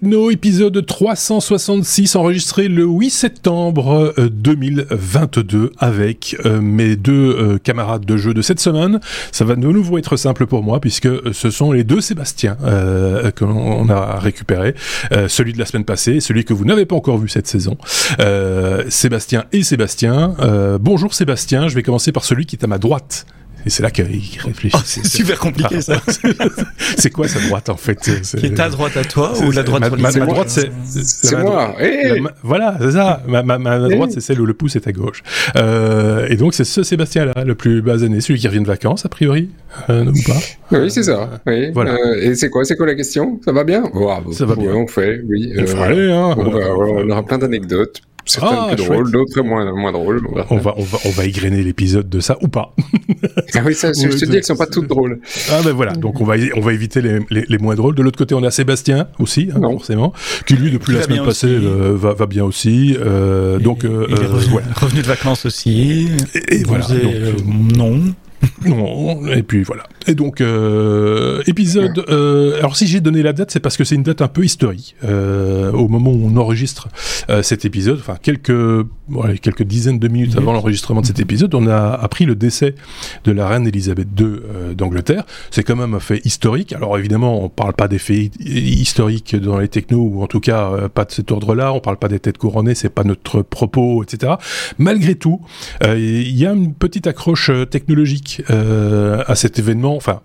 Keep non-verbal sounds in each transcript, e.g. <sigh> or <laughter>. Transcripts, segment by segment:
Les Technos, épisode 366, enregistré le 8 septembre 2022 euh, avec euh, mes deux euh, camarades de jeu de cette semaine. Ça va de nouveau être simple pour moi puisque ce sont les deux Sébastien que l'on a récupéré, celui de la semaine passée celui que vous n'avez pas encore vu cette saison. Sébastien et Sébastien. bonjour Sébastien, je vais commencer par celui qui est à ma droite. Et c'est là qu'il réfléchit. Oh, c'est super compliqué ça. c'est quoi sa droite en fait Qui est ta droite à toi ou la droite Ma, ma, droite c'est c'est moi. Eh voilà, c'est ça. Ma, ma eh droite c'est celle où le pouce est à gauche. Euh, et donc c'est ce Sébastien là, le plus basané, celui qui revient de vacances a priori, euh, ou pas Oui, c'est ça. Oui. Voilà. Euh, et c'est quoi, c'est quoi la question? Ça va bien? Ça va bien. On fait, oui. On, euh, hein. on, va, on aura plein d'anecdotes certaines ah, plus drôles, d'autres moins, moins drôles. On va, on va, on va égrener l'épisode de ça ou pas. <laughs> ah oui, ça, je <laughs> te dis qu'elles sont pas toutes drôles. Ah ben voilà, donc on va, on va éviter les, les, les moins drôles. De l'autre côté, on a Sébastien aussi, hein, forcément, qui lui depuis la semaine passée euh, va, va bien aussi. Euh, donc, euh, il est revenu, de vacances aussi. Et, et voilà. Donc, euh, non. <laughs> non, et puis voilà. Et donc, euh, épisode... Euh, alors si j'ai donné la date, c'est parce que c'est une date un peu historique. Euh, au moment où on enregistre euh, cet épisode, enfin quelques, ouais, quelques dizaines de minutes avant l'enregistrement de cet épisode, on a appris le décès de la reine Elisabeth II euh, d'Angleterre. C'est quand même un fait historique. Alors évidemment, on parle pas des faits historiques dans les technos, ou en tout cas euh, pas de cet ordre-là. On parle pas des têtes couronnées, c'est pas notre propos, etc. Malgré tout, il y a une petite accroche technologique euh, à cet événement, enfin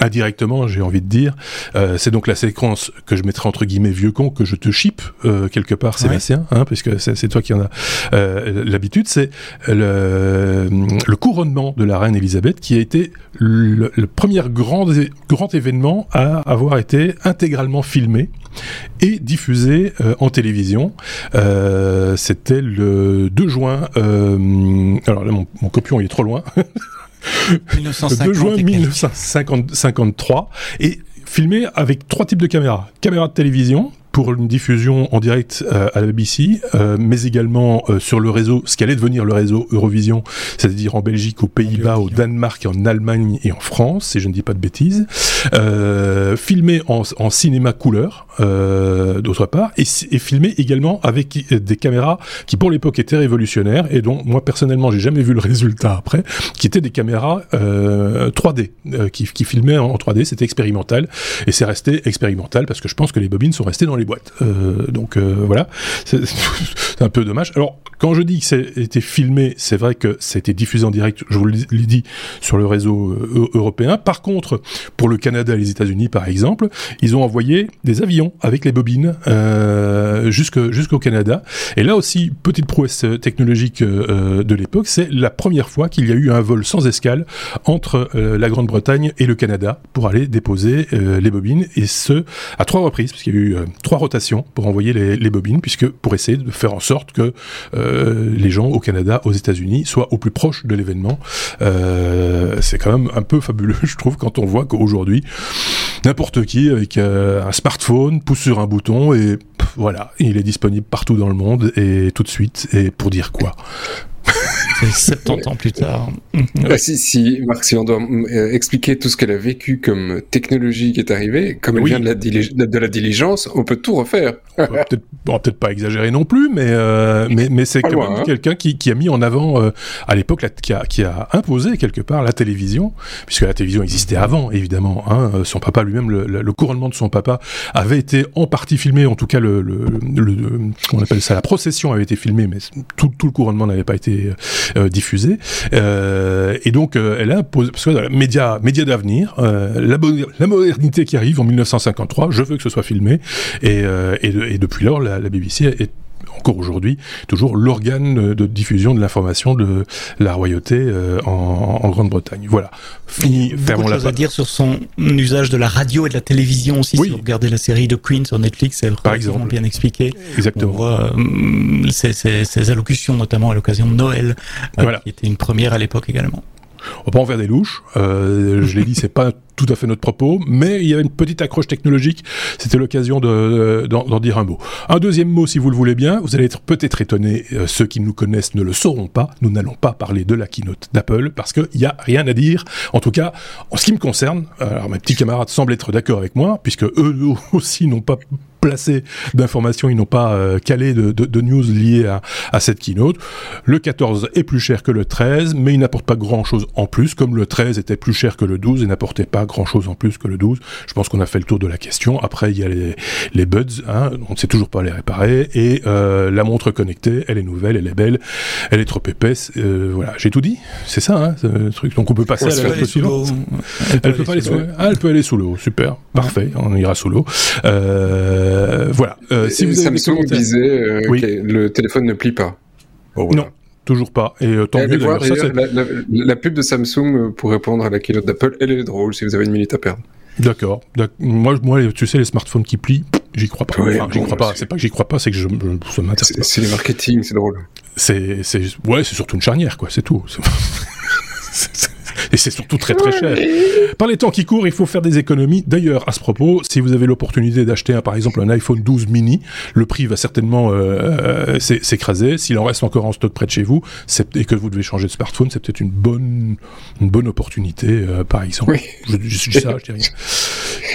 indirectement, j'ai envie de dire. Euh, c'est donc la séquence que je mettrai entre guillemets vieux con, que je te chip euh, quelque part, Sébastien, hein, puisque c'est toi qui en as euh, l'habitude. C'est le, le, couronnement de la reine Elisabeth qui a été le, le premier grand, grand événement à avoir été intégralement filmé et diffusé en télévision. C'était le 2 juin. Alors là, mon, mon copion il est trop loin. <laughs> 1950, 2 juin 1953 et filmé avec trois types de caméras. Caméra de télévision, pour une diffusion en direct euh, à la BBC, euh, mais également euh, sur le réseau, ce qui allait devenir le réseau Eurovision, c'est-à-dire en Belgique, aux Pays-Bas, au Danemark, en Allemagne et en France, si je ne dis pas de bêtises, filmé en, en, cinéma couleur, d'autre part, et, et, filmé également avec des caméras qui pour l'époque étaient révolutionnaires et dont moi personnellement j'ai jamais vu le résultat après, qui étaient des caméras 3D, qui, qui filmaient en 3D, c'était expérimental, et c'est resté expérimental parce que je pense que les bobines sont restées dans les boîtes. Euh, donc euh, voilà, <laughs> c'est un peu dommage. Alors quand je dis que été filmé, c'est vrai que été diffusé en direct, je vous l'ai dit, sur le réseau euh, européen. Par contre, pour le Canada et les États-Unis, par exemple, ils ont envoyé des avions avec les bobines euh, jusqu'au Canada. Et là aussi, petite prouesse technologique de l'époque, c'est la première fois qu'il y a eu un vol sans escale entre la Grande-Bretagne et le Canada pour aller déposer les bobines, et ce, à trois reprises, parce qu'il y a eu trois rotations pour envoyer les, bobines, puisque pour essayer de faire en sorte que euh, les gens au Canada, aux États-Unis soient au plus proche de l'événement. Euh, c'est quand même un peu fabuleux, <laughs> je trouve, quand on voit qu'aujourd'hui, n'importe qui avec euh, un smartphone pousse sur un bouton et voilà, il est disponible partout dans le monde et tout de suite. Et pour dire quoi? 70 ans plus tard. Bah, <laughs> si, si, Marc, si on doit euh, expliquer tout ce qu'elle a vécu comme technologie qui est arrivée, comme elle oui. vient de la, de la, diligence, on peut tout refaire. peut-être bon, peut pas exagérer non plus, mais, euh, mais, mais c'est quand même hein. quelqu'un qui, qui, a mis en avant, euh, à l'époque, qui a, qui a imposé quelque part la télévision, puisque la télévision existait avant, évidemment. Hein, son papa lui-même, le, le, couronnement de son papa avait été en partie filmé, en tout cas, le, le, on appelle ça, la procession avait été filmée, mais tout, tout le couronnement n'avait pas été euh, diffusée. Euh, et donc, euh, elle a parce que euh, média, média d'avenir, euh, la, la, modernité qui arrive en 1953, je veux que ce soit filmé. Et, et, et depuis lors, la, la BBC est encore aujourd'hui, toujours l'organe de diffusion de l'information de la royauté euh, en, en Grande-Bretagne. Voilà. Fini, fermons la à dire sur son usage de la radio et de la télévision aussi. Oui. Si vous regardez la série de Queen sur Netflix, elle Par exemple. bien expliqué. Exactement. On voit euh, ces, allocutions, notamment à l'occasion de Noël, euh, qui était une première à l'époque également. On va pas en faire des louches. Euh, je l'ai dit, c'est pas tout à fait notre propos, mais il y avait une petite accroche technologique. C'était l'occasion d'en de, dire un mot. Un deuxième mot, si vous le voulez bien. Vous allez être peut-être étonné. Euh, ceux qui nous connaissent ne le sauront pas. Nous n'allons pas parler de la keynote d'Apple parce qu'il n'y a rien à dire. En tout cas, en ce qui me concerne, alors mes petits camarades semblent être d'accord avec moi, puisque eux <laughs> aussi n'ont pas placé d'informations, ils n'ont pas euh, calé de, de, de, news liées à, à, cette keynote. Le 14 est plus cher que le 13, mais il n'apporte pas grand-chose en plus, comme le 13 était plus cher que le 12 et n'apportait pas grand-chose en plus que le 12. Je pense qu'on a fait le tour de la question. Après, il y a les, les buds, hein, on ne sait toujours pas les réparer, et euh, la montre connectée, elle est nouvelle, elle est belle, elle est trop épaisse. Euh, voilà, j'ai tout dit. C'est ça, hein, ce truc. Donc on peut passer à la suivante. Elle, peut, aller sous l'eau. Ah, elle peut aller sous l'eau. Super, parfait. On ira sous l'eau. Euh, voilà. Si vous avez Samsung disait euh, que le téléphone ne plie pas. Non, toujours pas. Et euh, tant mieux voir, ça, la, la, la, pub de Samsung euh, pour répondre à la keynote d'Apple, elle est drôle si vous avez une minute à perdre. D'accord. Moi, moi, tu sais, les smartphones qui plient, j'y crois pas. enfin, j'y crois pas. C'est pas que j'y crois pas, c'est que je, je, m'intéresse pas. C'est le marketing, c'est drôle. C'est, c'est, ouais, c'est surtout une charnière, quoi. C'est tout. <laughs> et c'est surtout très très cher. Par les temps qui courent, il faut faire des économies. D'ailleurs, à ce propos, si vous avez l'opportunité d'acheter par exemple un iPhone 12 mini, le prix va certainement euh, euh s'écraser. S'il en reste encore en stock près de chez vous, et que vous devez changer de smartphone, c'est peut-être une bonne une bonne opportunité, euh, par exemple. Oui. Je, je, dis ça, je dis rien.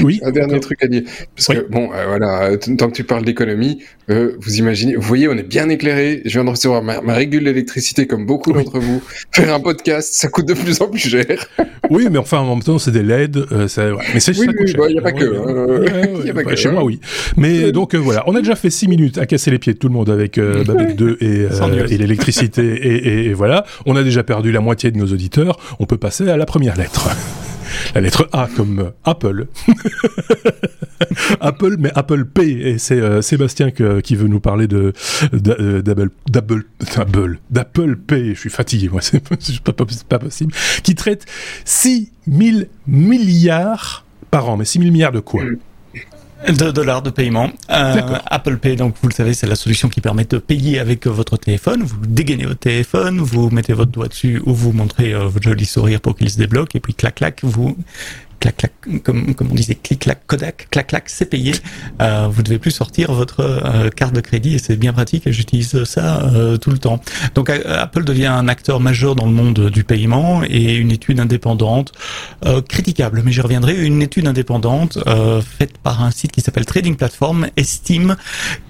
Oui. Un dernier truc à dire, parce oui. que bon, euh, voilà, tant que tu parles d'économie, euh, vous imaginez, vous voyez, on est bien éclairé. Je viens de recevoir ma, ma régule d'électricité comme beaucoup oui. d'entre vous. Faire un podcast, ça coûte de plus en plus cher. oui, mais enfin, en même temps, c'est des LED. Euh, ça, ouais. Mais c'est oui, oui, il n'y a pas que. Euh, y a pas bah, <laughs> que chez moi, oui. Mais donc euh, voilà, on a déjà fait 6 minutes à casser les pieds de tout le monde avec euh, Babel 2 et, euh, et l'électricité. et, et, et voilà, on a déjà perdu la moitié de nos auditeurs. On peut passer à la première lettre la lettre A comme Apple. <laughs> Apple, mais Apple Pay. Et c'est euh, Sébastien qui veut nous parler de d'Apple d'Apple d'Apple Pay. Je suis fatigué, moi, <laughs> c'est pas, pas, pas, possible. Qui traite 6 000 milliards par an. Mais 6 000 milliards de quoi? De dollars de paiement. Euh, Apple Pay, donc vous le savez, c'est la solution qui permet de payer avec votre téléphone. Vous dégainez votre téléphone, vous mettez votre doigt dessus ou vous montrez euh, votre joli sourire pour qu'il se débloque et puis clac clac, vous clac clac, comme, comme on disait, clic clac Kodak, clac clac, c'est payé. Euh, vous devez plus sortir votre euh, carte de crédit et c'est bien pratique. et J'utilise ça euh, tout le temps. Donc Apple devient un acteur majeur dans le monde du paiement et une étude indépendante euh, critiquable, mais j'y reviendrai. Une étude indépendante euh, faite par un site qui s'appelle Trading Platform estime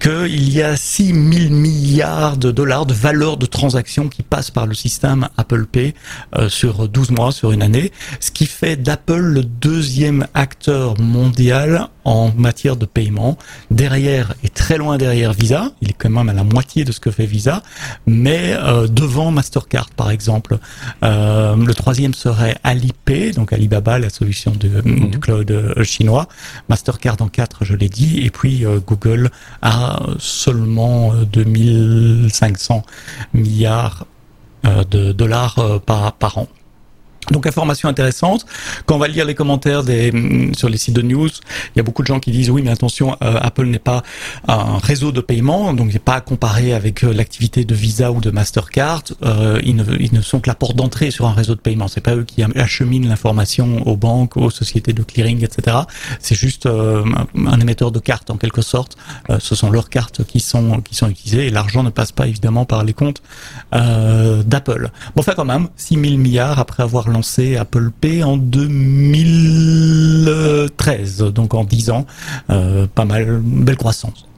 qu'il y a 6 000 milliards de dollars de valeur de transactions qui passent par le système Apple Pay euh, sur 12 mois, sur une année, ce qui fait d'Apple le deuxième acteur mondial en matière de paiement. Derrière et très loin derrière Visa, il est quand même à la moitié de ce que fait Visa, mais euh, devant Mastercard par exemple. Euh, le troisième serait Alipay, donc Alibaba, la solution de, mmh. du cloud euh, chinois. Mastercard en 4, je l'ai dit, et puis euh, Google a seulement 2500 euh, milliards de dollars par, par an. Donc information intéressante. Quand on va lire les commentaires des, mm, sur les sites de news, il y a beaucoup de gens qui disent oui mais attention, euh, Apple n'est pas un réseau de paiement, donc il n'est pas à comparer avec euh, l'activité de Visa ou de Mastercard. Euh, ils, ne, ils ne sont que la porte d'entrée sur un réseau de paiement. C'est pas eux qui acheminent l'information aux banques, aux sociétés de clearing, etc. C'est juste euh, un émetteur de cartes en quelque sorte. Euh, ce sont leurs cartes qui sont qui sont utilisées et l'argent ne passe pas évidemment par les comptes euh, d'Apple. Bon, enfin quand même, 6 000 milliards après avoir lancé Apple Pay en 2013, donc en 10 ans. Euh, pas mal, belle croissance.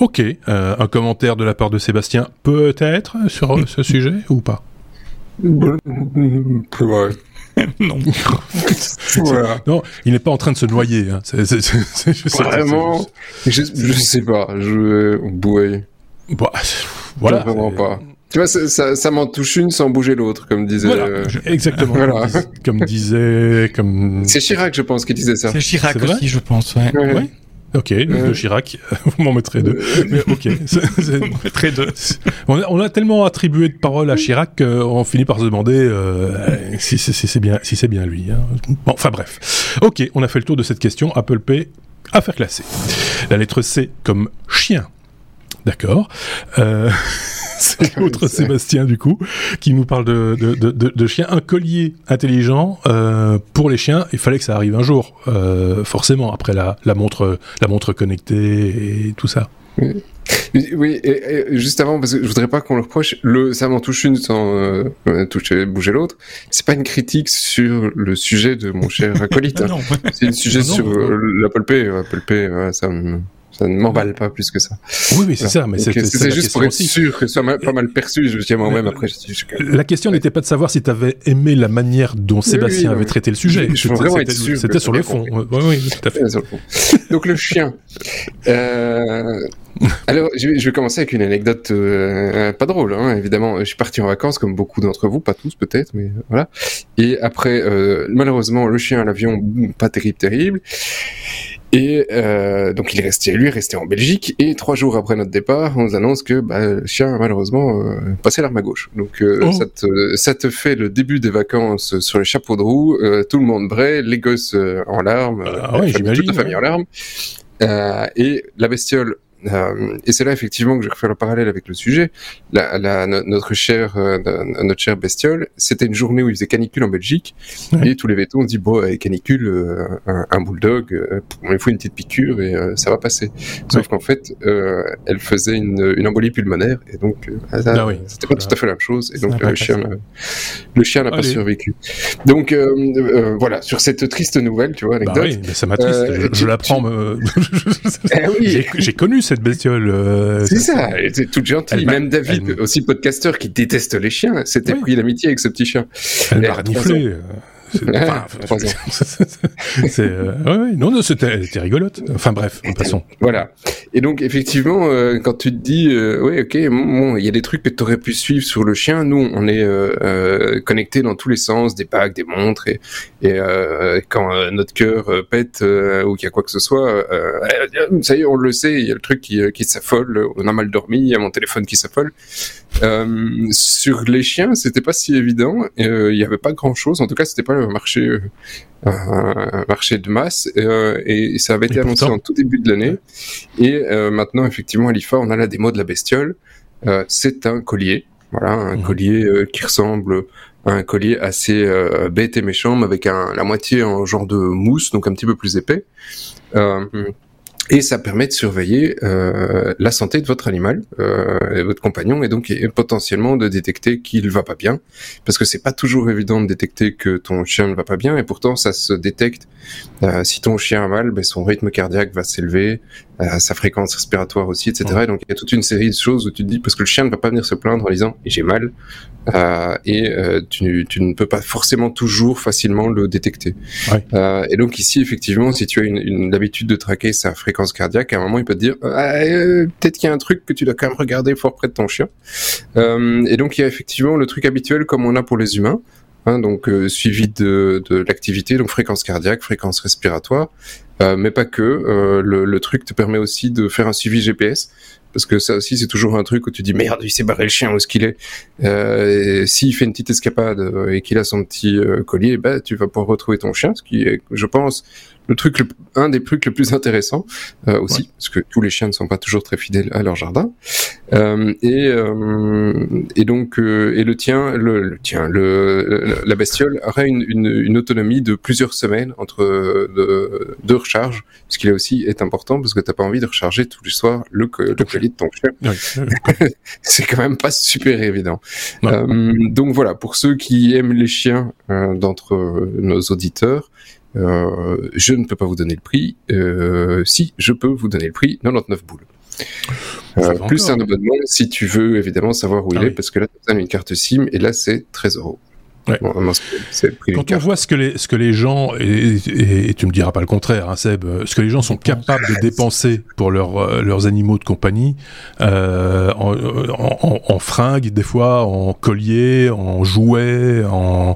Ok, euh, un commentaire de la part de Sébastien, peut-être sur ce <laughs> sujet ou pas? Ouais. <laughs> non. voilà. Non, il n'est pas en train de se noyer. Hein. Vraiment je, je, sais pas. Je. Bouille. Bah, voilà. Vraiment pas. Tu vois, ça, ça, ça m'en touche une sans bouger l'autre, comme disait. Voilà, euh... Exactement. voilà. Comme disait, comme. C'est Chirac, je pense, qui disait ça. C'est Chirac c'est aussi, je pense. Ouais. ouais. ouais. Ok, euh... de Chirac, <laughs> vous m'en mettrez deux. <laughs> Mais ok, mettrai deux. <laughs> On a, on a, tellement attribué de paroles à Chirac qu'on finit par se demander euh, si, si, si c'est bien, si c'est bien lui. Hein. Bon, enfin bref. Ok, on a fait le tour de cette question. Apple Pay, affaire classée. La lettre C comme chien. D'accord. Euh, <laughs> c'est l'autre Sébastien du coup qui nous parle de, de, de, de chiens. Un collier intelligent euh, pour les chiens. Il fallait que ça arrive un jour, euh, forcément après la, la montre la montre connectée et tout ça. Oui, oui et, et juste avant, parce que je voudrais pas qu'on le reproche, le, ça m'en touche une sans euh, toucher, bouger l'autre. C'est pas une critique sur le sujet de mon cher <laughs> acolyte. hein. C'est un sujet non, sur euh, l'Apple Pay. Apple Pay, ça me Ça ne m'emballe pas plus que ça. Oui, oui, c'est ça. Mais c'est juste pour être sûr que ce soit pas mal perçu. Je me moi-même après. La question n'était pas de savoir si tu avais aimé la manière dont Sébastien avait traité le sujet. C'était sur le fond. Oui, oui, tout à fait. Donc le chien. Euh, alors, je vais, commencer avec une anecdote euh, pas drôle, hein, évidemment. Je suis parti en vacances, comme beaucoup d'entre vous, pas tous peut-être, mais voilà. Et après, euh, malheureusement, le chien à l'avion, pas terrible, terrible. Et euh, donc il est resté, lui, est resté en Belgique. Et trois jours après notre départ, on nous annonce que bah, le chien malheureusement euh, passé l'arme à gauche. Donc euh, oh. ça, te, ça, te, fait le début des vacances sur les chapeaux de roue. Euh, tout le monde braie, les gosses en larmes, ah, ouais, toute la famille en larmes. et la bestiole euh, et c'est là effectivement que je faire le parallèle avec le sujet. La, la, notre cher, euh, notre cher bestiole, c'était une journée où il faisait canicule en Belgique, et tous les vétos ont dit bon, canicule, euh, un, un, bulldog, il faut une petite piqûre et ça va passer. Sauf qu'en fait, elle faisait une, une, embolie pulmonaire, et donc ah c'était pas tout à fait la même chose, et donc le chien, le chien n'a pas survécu. Donc voilà, sur cette triste nouvelle, tu vois, bah anecdote. oui, mais ça m'attriste. je, je l'apprends. <laughs> Eh J'ai connu cette bestiole. Euh, c'est ça, elle était toute gentille. Même David, aussi podcasteur qui déteste les chiens, s'était pris l'amitié avec ce petit chien. Elle m'a reniflé. <laughs> <laughs> c'est euh, non, c'était rigolote. Enfin bref, passons. Voilà. Et donc effectivement, euh, quand tu te dis, euh, ouais, ok, bon, il y a des trucs que tu aurais pu suivre sur le chien. Nous, on est euh, connecté dans tous les sens, des bagues, des montres, et, et quand notre cœur pète ou qu'il y a quoi que ce soit, ça y est, on le sait. Il y a le truc qui, qui s'affole. On a mal dormi. Il y a mon téléphone qui s'affole. Sur les chiens, c'était pas si évident. Il y avait pas grand chose. En tout cas, c'était pas le marché, euh, un marché de masse, euh, et ça avait été annoncé en tout début de l'année. Et euh, maintenant, effectivement, à l'IFA, on a la démo de la bestiole. c'est un collier, voilà, un mhm. collier qui ressemble à un collier assez bête et méchant, mais avec un, la moitié en genre de mousse, donc un petit peu plus épais. Et ça permet de surveiller euh, la santé de votre animal, euh, et votre compagnon, et donc potentiellement de détecter qu'il va pas bien, parce que c'est pas toujours évident de détecter que ton chien ne va pas bien, et pourtant ça se détecte. Euh, si ton chien a mal, ben, son rythme cardiaque va s'élever, euh, sa fréquence respiratoire aussi, etc. Et donc il y a toute une série de choses où tu te dis parce que le chien ne va pas venir se plaindre en disant j'ai mal, euh, et euh, tu, tu, ne peux pas forcément toujours facilement le détecter. Ouais. Euh, et donc ici, effectivement, si tu as une, une l'habitude de traquer sa fréquence cardiaque, à un moment, il peut te dire ah, euh, peut-être qu'il y a un truc que tu dois quand même regarder fort près de ton chien. Euh, et donc il y a effectivement le truc habituel comme on a pour les humains. Hein, donc suivi de, de l'activité, donc fréquence cardiaque, fréquence respiratoire, mais pas que. Le, le, truc te permet aussi de faire un suivi GPS parce que ça aussi c'est toujours un truc où tu dis merde il s'est barré le chien où est-ce qu'il est, euh, s'il fait une petite escapade euh, et qu'il a son petit euh, collier bah tu vas pouvoir retrouver ton chien ce qui est je pense le truc, un des trucs les plus intéressants euh, aussi, parce que tous les chiens ne sont pas toujours très fidèles à leur jardin. Euh, et, euh, et donc, euh, et le tien, le, le tien, le, la bestiole aurait une, une, une, autonomie de plusieurs semaines entre de, de recharge, ce qui là aussi est important parce que t'as pas envie de recharger tous les soirs le, le collier de ton chien. <laughs> C'est quand même pas super évident. donc voilà, pour ceux qui aiment les chiens d'entre nos auditeurs, euh, je ne peux pas vous donner le prix. Euh, si, je peux vous donner le prix, 99 boules. Euh, plus un abonnement si tu veux évidemment savoir où il ah est, parce que là, tu as une carte SIM et là, c'est 13 euros. Ouais. Bon, Quand on voit ce que les, ce que les gens, et, et, et tu me diras pas le contraire, hein, Seb, ce que les gens sont capables de dépenser pour leur, euh, leurs animaux de compagnie, euh, en, en, en, fringues, des fois, en colliers, en jouets, en,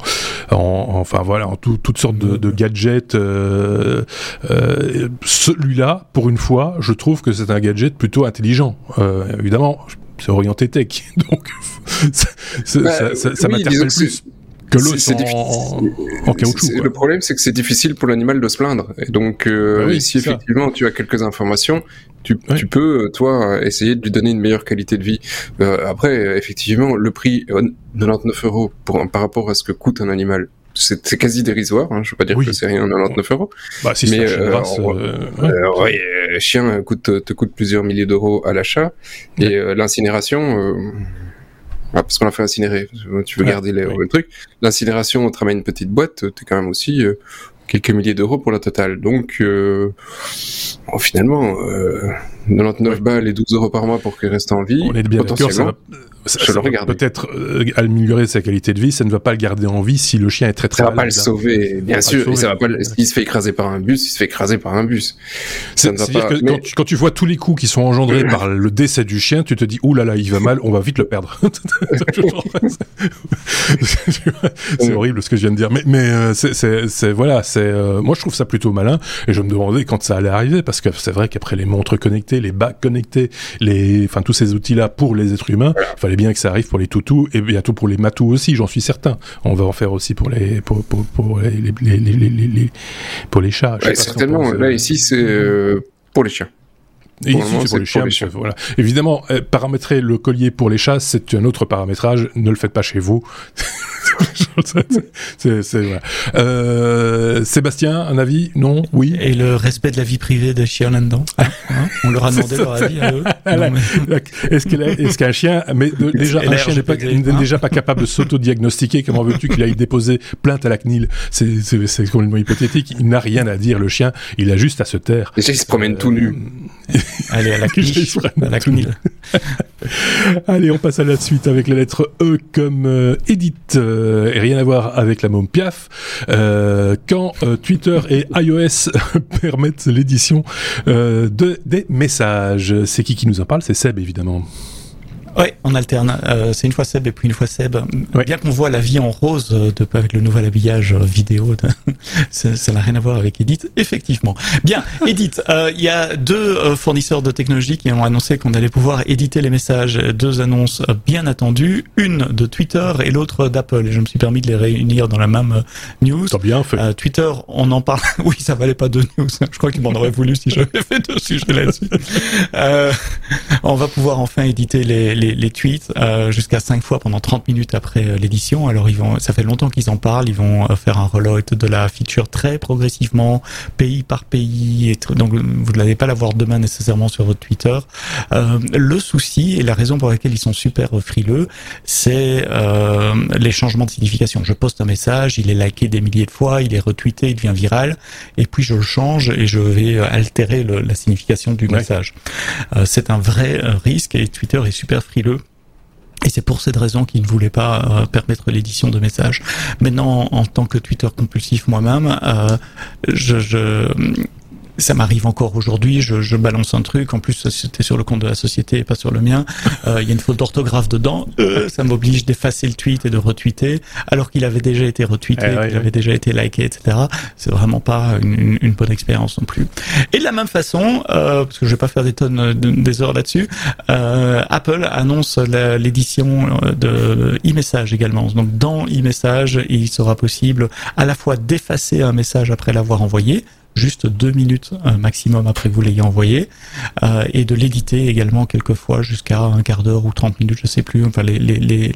en enfin voilà, en tout, toutes sortes de, de gadgets. Euh, euh, Celui-là, pour une fois, je trouve que c'est un gadget plutôt intelligent. Euh, évidemment, c'est orienté tech, <laughs> donc ça, bah, ça, ça, oui, m'interpelle plus que l'eau en, en, caoutchouc. Le problème, c'est que c'est difficile pour l'animal de se plaindre. Et donc, euh, bah oui, si effectivement tu as quelques informations, tu, peux, toi, essayer de lui donner une meilleure qualité de vie. Euh, après, effectivement, le prix 99 euros pour, par rapport à ce que coûte un animal, c'est quasi dérisoire. Hein. Je veux pas dire oui. que c'est rien 99 euros. Bah, si mais euh, race, euh, ouais. ouais, euh, chien coûte te coûte plusieurs milliers d'euros à l'achat et euh, l'incinération ah, parce qu'on l'a fait incinérer. Tu veux ouais, garder les, oui. le truc. L'incinération, on te ramène une petite boîte, t'es quand même aussi euh, quelques milliers d'euros pour la totale. Donc, finalement, 99 balles et 12 euros par mois pour qu'il reste en vie. On est bien d'accord, ça va, ça, va peut-être améliorer sa qualité de vie, ça ne va pas le garder en vie si le chien est très très Ça va pas le sauver, bien sûr. ça va pas, s'il se fait écraser par un bus, il se fait écraser par un bus. C'est-à-dire que quand, tu, quand, tu, vois tous les coups qui sont engendrés par le décès du chien, tu te dis, ouh là là, il va mal, on va vite le perdre. <laughs> c'est horrible ce que je viens de dire. Mais, mais euh, c'est, voilà, c'est, euh, moi je trouve ça plutôt malin et je me demandais quand ça allait arriver parce que c'est vrai qu'après les montres connectées, les bacs connectés, les, enfin tous ces outils-là pour les êtres humains, il fallait bien que ça arrive pour les toutous et bientôt pour les matous aussi, j'en suis certain. On va en faire aussi pour les, pour, pour, pour les, les, les, les, pour les chats. Ouais, certainement. Là ici c'est euh, pour les chiens. Et ici, c'est pour les chiens. Voilà. Évidemment, paramétrer le collier pour les chats, c'est un autre paramétrage. Ne le faites pas chez vous. <laughs> <laughs> c'est, c'est, euh, Sébastien, un avis? Non? Oui? Et le respect de la vie privée des chiens là-dedans hein, hein? On leur a <laughs> demandé leur avis à eux <laughs> Est-ce, est-ce qu'un chien, mais déjà, un chien n'est pas, déjà pas capable de s'auto-diagnostiquer, comment veux-tu qu'il aille déposer plainte à la CNIL? C'est, c'est, c'est complètement hypothétique. Il n'a rien à dire, le chien. Il a juste à se taire. Déjà, il se promène tout nu. Allez, à la CNIL. Allez, on passe à la suite avec la lettre E comme euh, Edith. Euh, et rien à voir avec la môme Piaf. Euh, quand euh, Twitter et iOS <laughs> permettent l'édition de, des messages. C'est qui qui nous en parle? C'est Seb, évidemment. Ouais, on alterne. Euh, c'est une fois Seb et puis une fois Seb. Bien qu'on voit la vie en rose euh, de, avec le nouvel habillage euh, vidéo, <laughs> ça n'a rien à voir avec Edith, effectivement. Bien, <laughs> Edith, il y a deux fournisseurs de technologie qui ont annoncé qu'on allait pouvoir éditer les messages. Deux annonces bien attendues, une de Twitter et l'autre d'Apple. Et je me suis permis de les réunir dans la même news. Bien fait. Twitter, on en parle. <laughs> oui, ça valait pas deux news. Je crois qu'il m'en aurait voulu si j'avais fait deux sujets là-dessus. on va pouvoir enfin éditer les, les les, tweets euh, jusqu'à 5 fois pendant 30 minutes après euh, l'édition. Alors ils vont, ça fait longtemps qu'ils en parlent. Ils vont euh, faire un reload de la feature très progressivement, pays par pays. Et donc vous n'allez pas l'avoir demain nécessairement sur votre Twitter. le souci et la raison pour laquelle ils sont super frileux, c'est les changements de signification. Je poste un message, il est liké des milliers de fois, il est retweeté, il devient viral, et puis je le change et je vais altérer la signification du message. c'est un vrai risque et Twitter est super et c'est pour cette raison qu'il ne voulait pas euh, permettre l'édition de messages. Maintenant, en, tant que Twitter compulsif moi-même, euh, je, ça m'arrive encore aujourd'hui, je, je, balance un truc, en plus c'était sur le compte de la société et pas sur le mien, euh, il y a une faute d'orthographe dedans, euh, ça m'oblige d'effacer le tweet et de retweeter, alors qu'il avait déjà été retweeté, eh qu'il avait déjà été liké, etc. C'est vraiment pas une, une, bonne expérience non plus. Et de la même façon, euh, parce que je vais pas faire des tonnes des heures là-dessus, euh, Apple annonce l'édition de e-message également. Donc dans e-message, il sera possible à la fois d'effacer un message après l'avoir envoyé, juste deux minutes maximum après que vous l'ayez envoyé, euh, et de l'éditer également quelquefois jusqu'à un quart d'heure ou 30 minutes, je sais plus. Enfin, les, les, les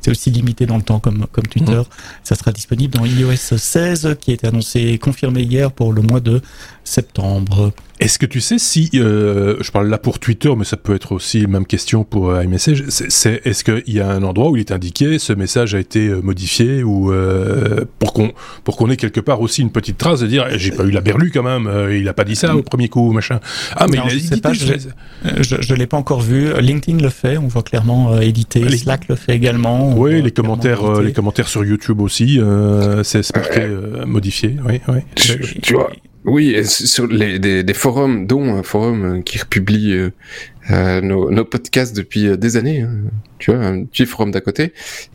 c'est aussi limité dans le temps comme, comme Twitter. Mmh. Ça sera disponible dans iOS 16 qui a été annoncé confirmé hier pour le mois de septembre. Est-ce que tu sais si, euh, je parle là pour Twitter, mais ça peut être aussi la même question pour euh, iMessage, c'est, est-ce qu'il y a un endroit où il est indiqué ce message a été euh, modifié ou euh, pour qu'on pour qu'on ait quelque part aussi une petite trace de dire eh, j'ai pas eu la berlue quand même, il a pas dit ça au premier coup machin. Ah mais il a dit pas, je, je, je l'ai pas encore vu. LinkedIn le fait, on voit clairement édité. Slack le fait également. Oui, les commentaires, les commentaires sur YouTube aussi, c'est marqué modifié. Oui, oui. tu vois. Oui, sur les, des, des, forums, dont un forum qui republie euh, nos, nos, podcasts depuis euh, des années. Hein. Tu vois, un petit forum d'à côté.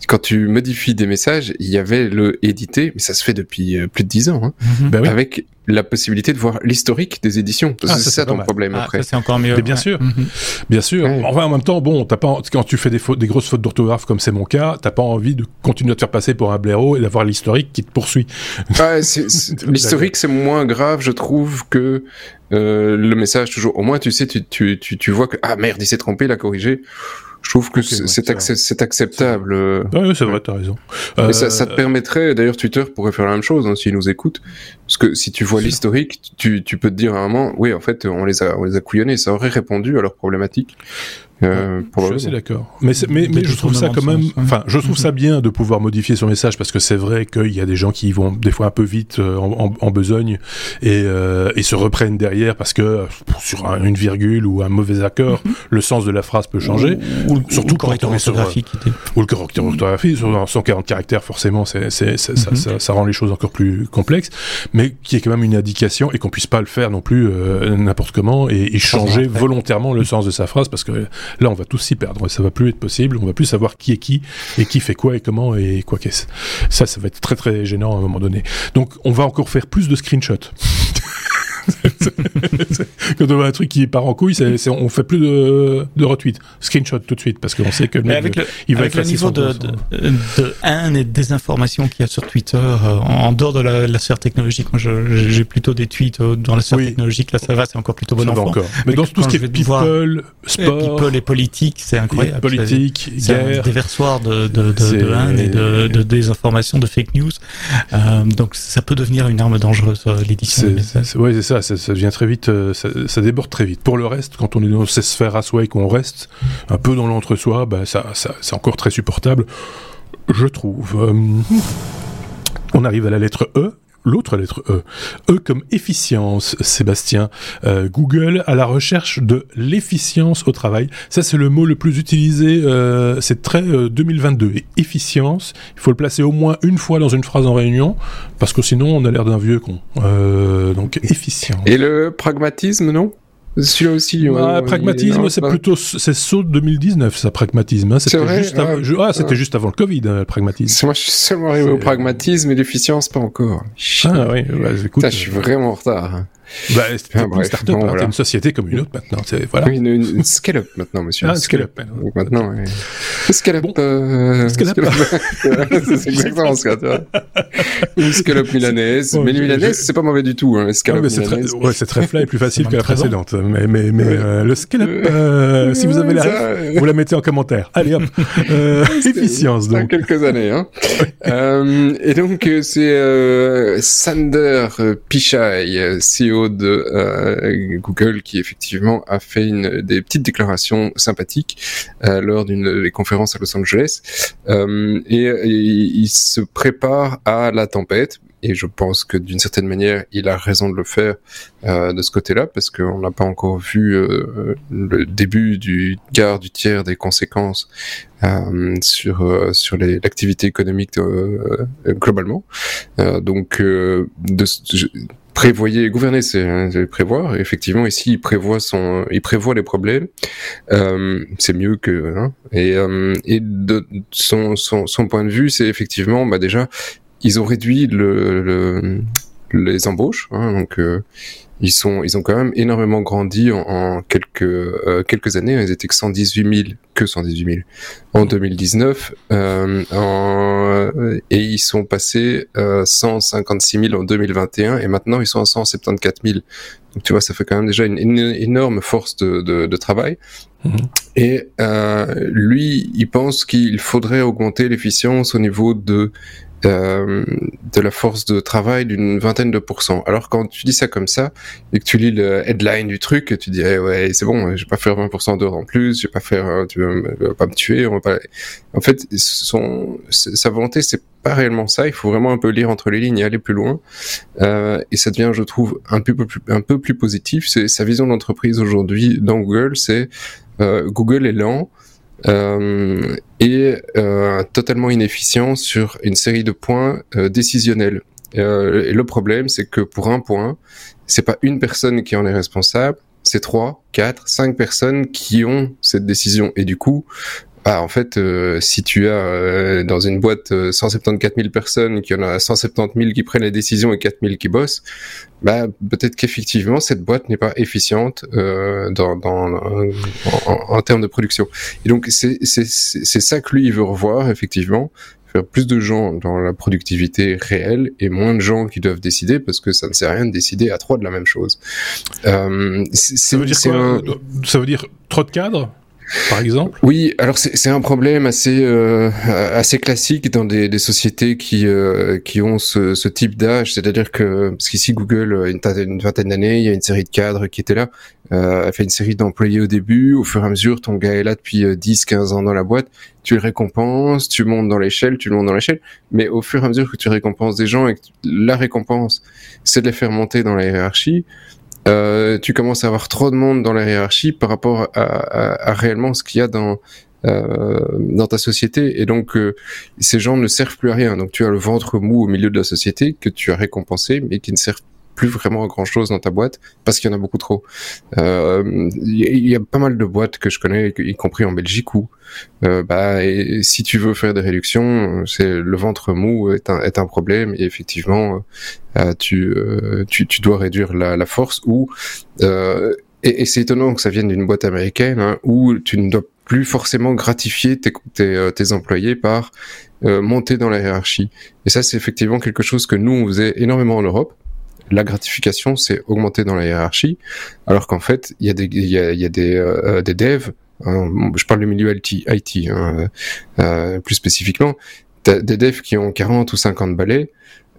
Quand tu modifies des messages, il y avait le édité, mais ça se fait depuis euh, plus de dix ans, hein, mhm. ben oui. avec la possibilité de voir l'historique des éditions. Ah, c'est ça, ton problème ah, après. C'est encore mieux. Mais bien sûr, mhm. bien sûr. Ouais. Enfin, en même temps, bon, t'as pas quand tu fais des, fautes, des grosses fautes d'orthographe comme c'est mon cas, t'as pas envie de continuer à te faire passer pour un blaireau et d'avoir l'historique qui te poursuit. Ah, <laughs> l'historique, c'est moins grave, je trouve, que euh, le message toujours. Au moins, tu sais, tu, tu, tu, tu vois que ah merde, il s'est trompé, il a corrigé. Je trouve que c'est acceptable. oui, c'est vrai, t'as raison. ça, ça, te permettrait, d'ailleurs, Twitter pourrait faire la même chose hein, s'ils nous écoutent. Parce que si tu vois l'historique, tu, tu, peux te dire à un moment, oui, en fait, on les a, on les a couillonnés. Ça aurait répondu à leurs problématiques. Euh, je suis assez d'accord. Mais, mais, mais je trouve ça quand même, enfin, je trouve ça bien de pouvoir modifier son message parce que c'est vrai qu'il y a des gens qui vont des fois un peu vite euh, en, en, besogne et, euh, et, se reprennent derrière parce que sur une virgule ou un mauvais accord, mhm. le sens de la phrase peut changer. Ou, surtout le correcteur orthographique. Ou le correcteur orthographique sur 140 caractères, forcément, c'est, c'est, ça, mhm. ça, ça, rend les choses encore plus complexes. Mais qui est quand même une indication et qu'on puisse pas le faire non plus n'importe comment et, et changer volontairement le sens de sa phrase parce que Là, on va tous s'y perdre. Ça va plus être possible. On va plus savoir qui est qui et qui fait quoi et comment et quoi qu'est-ce. Ça, ça va être très très gênant à un moment donné. Donc, on va encore faire plus de screenshots. <laughs> <laughs> Quand on voit un truc qui part en couille, c'est, on fait plus de, de retweets, screenshot tout de suite, parce qu'on sait que le, avec le, il va le niveau de, de, de, haine et de désinformation qu'il y a sur Twitter, euh, en, dehors de la, la, sphère technologique, moi j'ai plutôt des tweets euh, dans la sphère technologique, là ça va, c'est encore plutôt bon enfant. Encore. Mais, dans tout ce qui est people, sport, people et politique, c'est incroyable. Politique, c'est, guerre. un déversoir de, de, haine et de, désinformation, de fake news. Euh, donc ça peut devenir une arme dangereuse, l'édition. Oui, c'est ça ça, très vite, euh, ça, déborde très vite. Pour le reste, quand on est dans ces sphères à soi et qu'on reste un peu dans l'entre-soi, bah, ça, ça c'est encore très supportable, je trouve. Euh, on arrive à la lettre E l'autre lettre E. E comme efficience, Sébastien. Euh, Google à la recherche de l'efficience au travail. Ça, c'est le mot le plus utilisé. Euh, c'est très 2022. Euh, Et efficience, il faut le placer au moins une fois dans une phrase en réunion, parce que sinon, on a l'air d'un vieux con. donc, efficience. Et le pragmatisme, non? Celui-là aussi. pragmatisme, c'est plutôt c'est saut 2019, ça pragmatisme. Hein. C'était juste, ah, c'était juste avant le Covid, hein, le pragmatisme. Moi, je suis seulement arrivé au pragmatisme et l'efficience pas encore. Ah oui, bah, écoute, je suis vraiment en retard. Bah, c'est ah, une start-up, hein, une société comme une autre maintenant. C'est, voilà. Oui, une, une scale-up maintenant, monsieur. Ah, scale-up. Donc maintenant, ouais. scale-up. Bon. Euh, scale-up. <laughs> c'est exactement ce que Une scale-up milanaise. mais milanaise, c'est pas mauvais du tout. Hein, scale-up ah, c'est très, ouais, c'est très flat et plus facile que la précédente. Mais, mais, mais euh, le scale-up, euh, si vous avez la vous la mettez en commentaire. Allez hop. <laughs> Euh, efficience, donc. Dans quelques années, hein. <laughs> euh, et donc, c'est Sander Pichai, CEO de euh, Google qui effectivement a fait une, des petites déclarations sympathiques euh, lors d'une conférence à Los Angeles euh, et, il se prépare à la tempête et je pense que d'une certaine manière, il a raison de le faire de ce côté-là, parce qu'on n'a pas encore vu le début du quart, du tiers des conséquences sur sur l'activité économique globalement. donc, de, prévoyez, gouverner, c'est prévoir. Effectivement, ici, il prévoit son, il prévoit les problèmes. Euh, c'est mieux que. Hein, et, euh, et de son, son, son point de vue, c'est effectivement, bah déjà, ils ont réduit le, le les embauches. Hein, donc, euh, ils sont, ils ont quand même énormément grandi en, en quelques euh, quelques années. Ils étaient que 118 000, que 118 000 en 2019, euh, en, et ils sont passés euh, 156 000 en 2021, et maintenant ils sont à 174 000. Donc tu vois, ça fait quand même déjà une, énorme force de, de, de travail. Mhm. Et euh, lui, il pense qu'il faudrait augmenter l'efficience au niveau de euh, de la force de travail d'une vingtaine de pourcents. Alors quand tu dis ça comme ça et que tu lis le headline du truc, tu dis eh ouais c'est bon, je vais pas faire 20% d'heures en plus, je vais pas faire, euh, tu vas, pas me tuer. On va pas... En fait, son, sa volonté c'est pas réellement ça. Il faut vraiment un peu lire entre les lignes et aller plus loin. Euh, et ça devient, je trouve, un peu plus, un peu plus positif. C'est sa vision d'entreprise aujourd'hui dans Google, c'est euh, Google est lent. Euh, et euh, totalement inefficient sur une série de points euh, décisionnels. Euh, et le problème, c'est que pour un point, c'est pas une personne qui en est responsable, c'est trois, quatre, cinq personnes qui ont cette décision. Et du coup, ah, en fait, euh, si tu as euh, dans une boîte 174 euh, 000 personnes, qu'il y en a 170 000 qui prennent les décisions et 4 000 qui bossent, bah peut-être qu'effectivement cette boîte n'est pas efficiente dans, dans en, en, termes de production. Et donc c'est c'est c'est ça que lui il veut revoir effectivement faire plus de gens dans la productivité réelle et moins de gens qui doivent décider parce que ça ne sert à rien de décider à trois de la même chose. Euh, ça veut dire quoi Ça veut dire trop de cadres? Par exemple? Oui, alors c'est un problème assez euh, assez classique dans des, des sociétés qui euh, qui ont ce, ce type d'âge, c'est-à-dire que parce qu'ici Google, une, une vingtaine d'années, il y a une série de cadres qui étaient là, euh, elle fait une série d'employés au début, au fur et à mesure, ton gars est là depuis 10, 15 ans dans la boîte, tu le récompenses, tu montes dans l'échelle, tu montes dans l'échelle, mais au fur et à mesure que tu récompenses des gens et que la récompense, c'est de les faire monter dans la hiérarchie, euh, tu commences à avoir trop de monde dans la hiérarchie par rapport à, à, à réellement ce qu'il y a dans euh, dans ta société. Et donc euh, ces gens ne servent plus à rien. Donc tu as le ventre mou au milieu de la société que tu as récompensé mais qui ne servent plus vraiment grand chose dans ta boîte parce qu'il y en a beaucoup trop. Euh, il y, a pas mal de boîtes que je connais, y compris en Belgique, où euh, bah, si tu veux faire des réductions, c'est le ventre mou est un, est un problème et effectivement euh, tu, euh, tu, tu dois réduire la, la force ou euh, et, et c'est étonnant que ça vienne d'une boîte américaine hein, où tu ne dois plus forcément gratifier tes, tes employés par monter dans la hiérarchie. Et ça, c'est effectivement quelque chose que nous, on faisait énormément en Europe la gratification, c'est augmenter dans la hiérarchie, alors qu'en fait, il y a des, il y a, y a des, euh, des devs, hein, je parle du milieu IT, IT hein, euh, plus spécifiquement, des devs qui ont 40 ou 50 balais,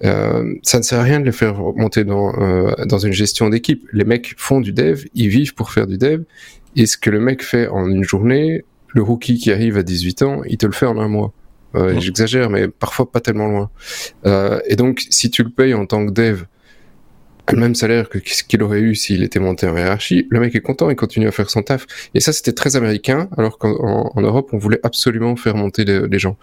euh, ça ne sert à rien de les faire monter dans, euh, dans une gestion d'équipe. Les mecs font du dev, ils vivent pour faire du dev, et ce que le mec fait en une journée, le rookie qui arrive à 18 ans, il te le fait en un mois. Euh, J'exagère, mais parfois pas tellement loin. Euh, et donc, si tu le payes en tant que dev le même salaire que ce qu'il aurait eu s'il était monté en hiérarchie, le mec est content, il continue à faire son taf. Et ça, c'était très américain, alors qu'en en Europe, on voulait absolument faire monter les, gens.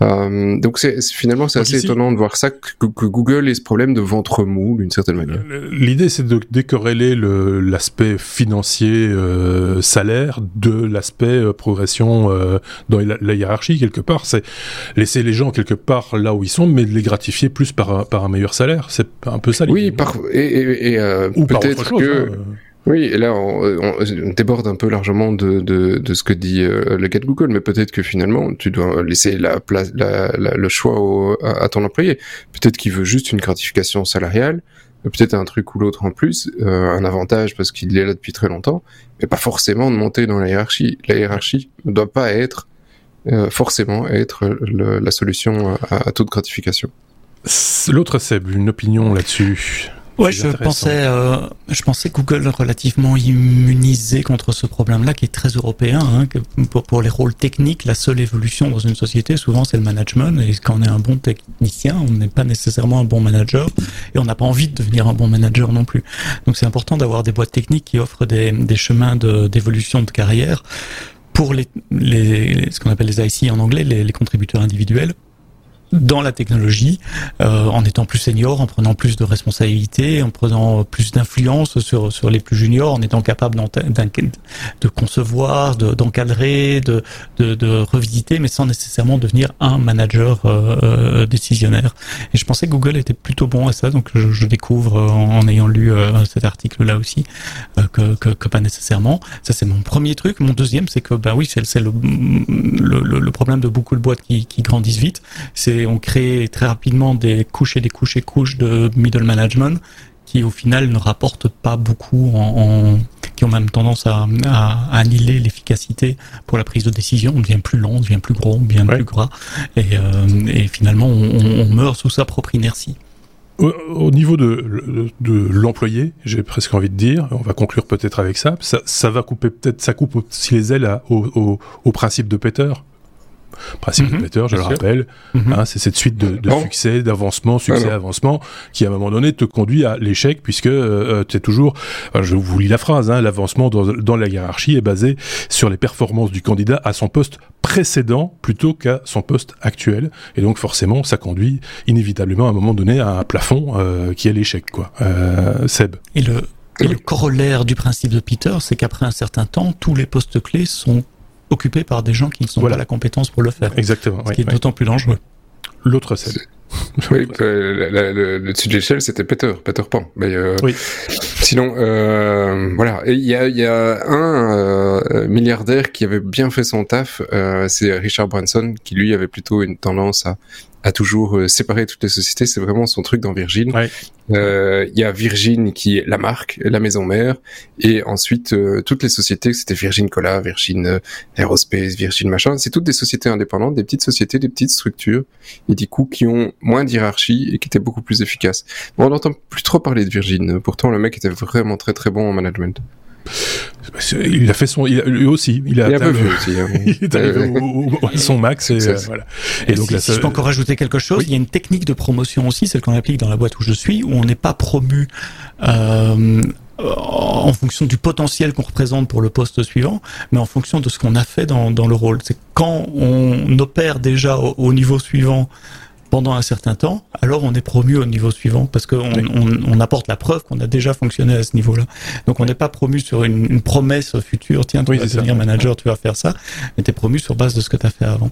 Euh, donc c'est finalement, c'est assez étonnant de voir ça, que, que, Google ait ce problème de ventre mou, d'une certaine manière. L'idée, c'est de décorréler l'aspect financier euh, salaire de l'aspect euh, progression euh, dans la, la, hiérarchie, quelque part. C'est laisser les gens quelque part là où ils sont, mais de les gratifier plus par, par un meilleur salaire. C'est un peu ça l'idée. Oui, par et, et, euh, peut-être que... Hein. Oui, et là, on, déborde un peu largement de, de, de ce que dit euh, le gars de Google, mais peut-être que finalement, tu dois laisser la place, la, le choix au, à, ton employé. Peut-être qu'il veut juste une gratification salariale, peut-être un truc ou l'autre en plus, euh, un avantage parce qu'il est là depuis très longtemps, mais pas forcément de monter dans la hiérarchie. La hiérarchie ne doit pas être forcément être la solution à, à toute gratification. L'autre Seb, une opinion là-dessus Ouais, je pensais, euh, je pensais Google relativement immunisé contre ce problème-là, qui est très européen. Hein, que pour, pour, les rôles techniques, la seule évolution dans une société, souvent, c'est le management. Et quand on est un bon technicien, on n'est pas nécessairement un bon manager, et on n'a pas envie de devenir un bon manager non plus. Donc, c'est important d'avoir des boîtes techniques qui offrent des, des chemins d'évolution de, de, carrière pour les, les, ce qu'on appelle les IC en anglais, les, les contributeurs individuels dans la technologie, euh, en étant plus senior, en prenant plus de responsabilités, en prenant plus d'influence sur sur les plus juniors, en étant capable de concevoir, d'encadrer, de, de, de, revisiter, mais sans nécessairement devenir un manager euh, euh, décisionnaire. Et je pensais que Google était plutôt bon à ça, donc je, je découvre en, ayant lu cet article-là aussi que, que, que, pas nécessairement. Ça c'est mon premier truc. Mon deuxième, c'est que bah oui, c'est le, le, le, problème de beaucoup de boîtes qui, qui grandissent vite, c'est on crée très rapidement des couches et des couches et couches de middle management qui au final ne rapportent pas beaucoup, en, qui ont même tendance à, annihiler l'efficacité pour la prise de décision. On devient plus lent, on devient plus gros, on devient plus gras, et, euh, finalement on, meurt sous sa propre inertie. Au, niveau de, l'employé, j'ai presque envie de dire, on va conclure peut-être avec ça, ça, va couper peut-être, ça coupe aussi les ailes au, au principe de Peter, Principe de Peter, je le rappelle, mhm. hein, c'est cette suite de, de succès, d'avancement, succès, avancement, qui à un moment donné te conduit à l'échec, puisque euh, tu es toujours, je vous lis la phrase, hein, l'avancement dans, dans, la hiérarchie est basé sur les performances du candidat à son poste précédent plutôt qu'à son poste actuel, et donc forcément ça conduit inévitablement à un moment donné à un plafond euh, qui est l'échec, quoi. Euh, Seb. Et le, et le corollaire du principe de Peter, c'est qu'après un certain temps, tous les postes clés sont occupé par des gens qui ne sont pas la compétence pour le faire. Exactement. Ce qui est d'autant plus dangereux. L'autre scène. <laughs> oui, euh, le, dessus de l'échelle, c'était Peter, Peter Pan. Mais euh, oui. sinon, euh, voilà. Il y a, y a un, euh, milliardaire qui avait bien fait son taf, c'est Richard Branson qui lui avait plutôt une tendance à a toujours euh, séparé toutes les sociétés. C'est vraiment son truc dans Virgin. Euh, il y a Virgin qui est la marque, la maison mère, et ensuite euh, toutes les sociétés, c'était Virgin Cola, Virgin Aerospace, Virgin machin. C'est toutes des sociétés indépendantes, des petites sociétés, des petites structures, et du coup qui ont moins d'hierarchie et qui étaient beaucoup plus efficaces. Bon, on n'entend plus trop parler de Virgin. Pourtant, le mec était vraiment très très bon en management. Il a fait son, il a, lui aussi, il a, il a vu aussi. Hein. <laughs> il est arrivé au, au, son max et, euh, voilà. Et, donc si, là, ça... si je peux encore rajouter quelque chose, oui. il y a une technique de promotion aussi, celle qu'on applique dans la boîte où je suis, où on n'est pas promu. Euh, en fonction du potentiel qu'on représente pour le poste suivant, mais en fonction de ce qu'on a fait dans, dans le rôle. C'est quand on opère déjà au, au niveau suivant pendant un certain temps, alors on est promu au niveau suivant parce qu'on oui. on, on, apporte la preuve qu'on a déjà fonctionné à ce niveau-là. Donc on n'est pas promu sur une, une, promesse future, tiens, tu oui, vas devenir manager, tu vas faire ça, mais tu es promu sur base de ce que tu as fait avant.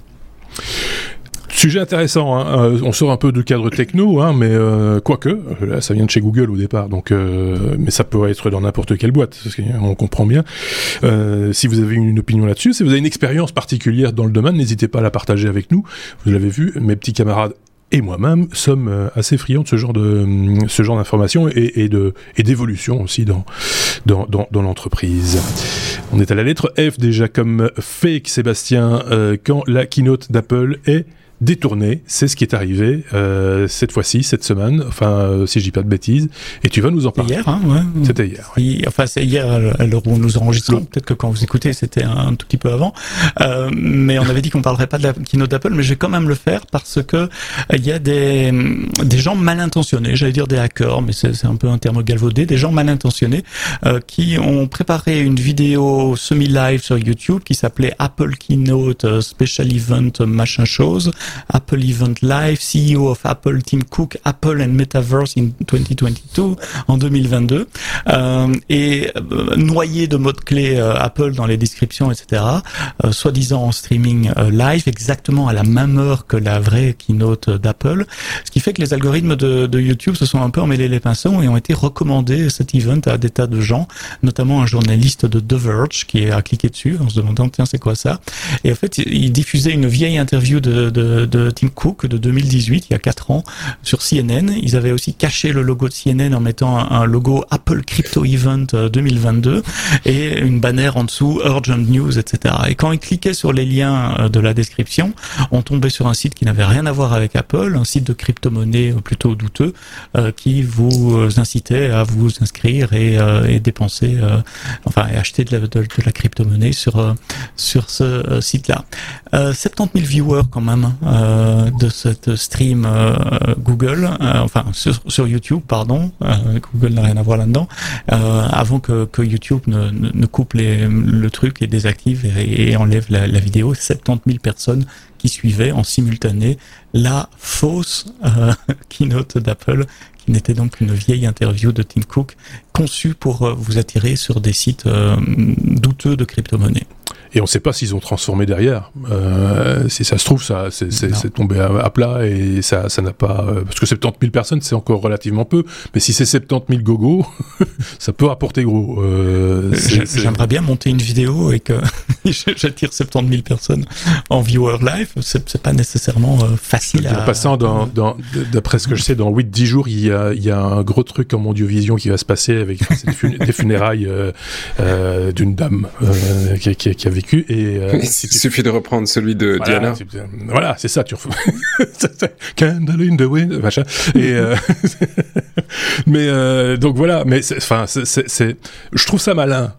Sujet intéressant, hein. euh, on sort un peu du cadre techno, hein, mais euh, quoique, là ça vient de chez Google au départ, donc euh, mais ça pourrait être dans n'importe quelle boîte, on comprend bien. Euh, si vous avez une opinion là-dessus, si vous avez une expérience particulière dans le domaine, n'hésitez pas à la partager avec nous. Vous l'avez vu, mes petits camarades et moi-même sommes euh, assez friands de ce genre de euh, ce genre d'informations et, d'évolution aussi dans dans, dans, dans l'entreprise. On est à la lettre F déjà comme fake Sébastien euh, quand la keynote d'Apple est détourné. C'est ce qui est arrivé euh, cette fois-ci, cette semaine. Enfin, euh, si je dis pas de bêtises. Et tu vas nous en parler. Hier, hein, ouais. C'était hier. Oui. Enfin, c'est hier à l'heure où nous enregistrons. Peut-être que quand vous écoutez, c'était un, tout petit peu avant. Euh, mais on avait dit qu'on parlerait pas de la keynote d'Apple, mais je vais quand même le faire parce que il y a des des gens mal intentionnés. J'allais dire des hackers, mais c'est un peu un terme galvaudé. Des gens mal intentionnés euh, qui ont préparé une vidéo semi-live sur YouTube qui s'appelait Apple Keynote Special Event machin chose Apple Event Live, CEO of Apple, Tim Cook, Apple and Metaverse in 2022, en 2022, euh, et euh, noyé de mots clés euh, Apple dans les descriptions, etc. Euh, soi-disant en streaming live, exactement à la même heure que la vraie keynote d'Apple, ce qui fait que les algorithmes de, de, YouTube se sont un peu emmêlés les pinceaux et ont été recommandés cet event à des tas de gens, notamment un journaliste de The Verge qui a cliqué dessus en se demandant tiens c'est quoi ça, et en fait il diffusait une vieille interview de, de de Tim Cook de 2018, il y a 4 ans, sur CNN. Ils avaient aussi caché le logo de CNN en mettant un, logo Apple Crypto Event 2022 et une bannière en dessous Urgent News, etc. Et quand ils cliquaient sur les liens de la description, on tombait sur un site qui n'avait rien à voir avec Apple, un site de crypto-monnaie plutôt douteux, euh, qui vous incitait à vous inscrire et, euh, dépenser, euh, enfin, et acheter de la, de, la crypto-monnaie sur, sur ce site-là. 70 000 viewers quand même. Euh, de cette stream euh, Google, euh, enfin sur, YouTube, pardon, Google n'a rien à voir là-dedans, avant que, que YouTube ne, ne, coupe les, le truc et désactive et, enlève la, la, vidéo. 70 000 personnes qui suivaient en simultané la fausse <laughs> keynote d'Apple qui n'était donc une vieille interview de Tim Cook conçue pour vous attirer sur des sites douteux de crypto-monnaies. Et on ne sait pas s'ils ont transformé derrière. Euh, si ça se trouve, ça c'est tombé à, à, plat et ça ça n'a pas euh, parce que 70 000 personnes c'est encore relativement peu. Mais si c'est 70 000 gogo, <laughs> ça peut rapporter gros. Euh, J'aimerais bien monter une vidéo et que <laughs> j'attire 70 000 personnes en viewer live. C'est pas nécessairement euh, facile. À... Passant dans, dans d'après ce que je sais, dans 8-10 jours, il y a il y a un gros truc en audiovision qui va se passer avec des funérailles euh, d'une dame qui, qui, qui a vécu. Et, euh, il si suffit de reprendre celui de voilà, Diana. Voilà, c'est ça. Tu <laughs> Candle in the wind, machin. Et euh... <laughs> mais euh, donc voilà. Mais enfin, c'est, je trouve ça malin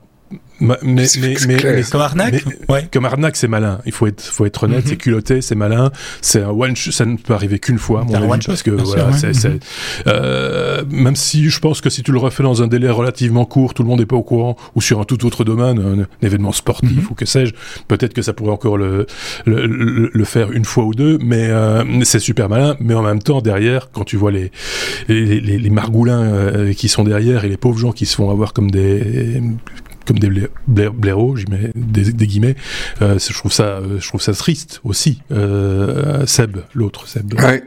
mais, mais, mais, mais, comme arnaque, ouais. comme arnaque, c'est malin. Il faut être, faut être honnête. Mm -hmm. C'est culotté, c'est malin. C'est un one shot. Ça ne peut arriver qu'une fois, mon avis, parce que voilà, c'est, mm -hmm. euh, même si je pense que si tu le refais dans un délai relativement court, tout le monde n'est pas au courant, ou sur un tout autre domaine, un, un événement sportif mm -hmm. ou que sais-je, peut-être que ça pourrait encore le, le, le, le, faire une fois ou deux, mais euh, c'est super malin. Mais en même temps, derrière, quand tu vois les, les, les, les margoulins euh, qui sont derrière et les pauvres gens qui se font avoir comme des comme des blaireaux, j'y mets des, des guillemets. Euh, je trouve ça, je trouve ça triste aussi. Euh, Seb, l'autre Seb. Ouais.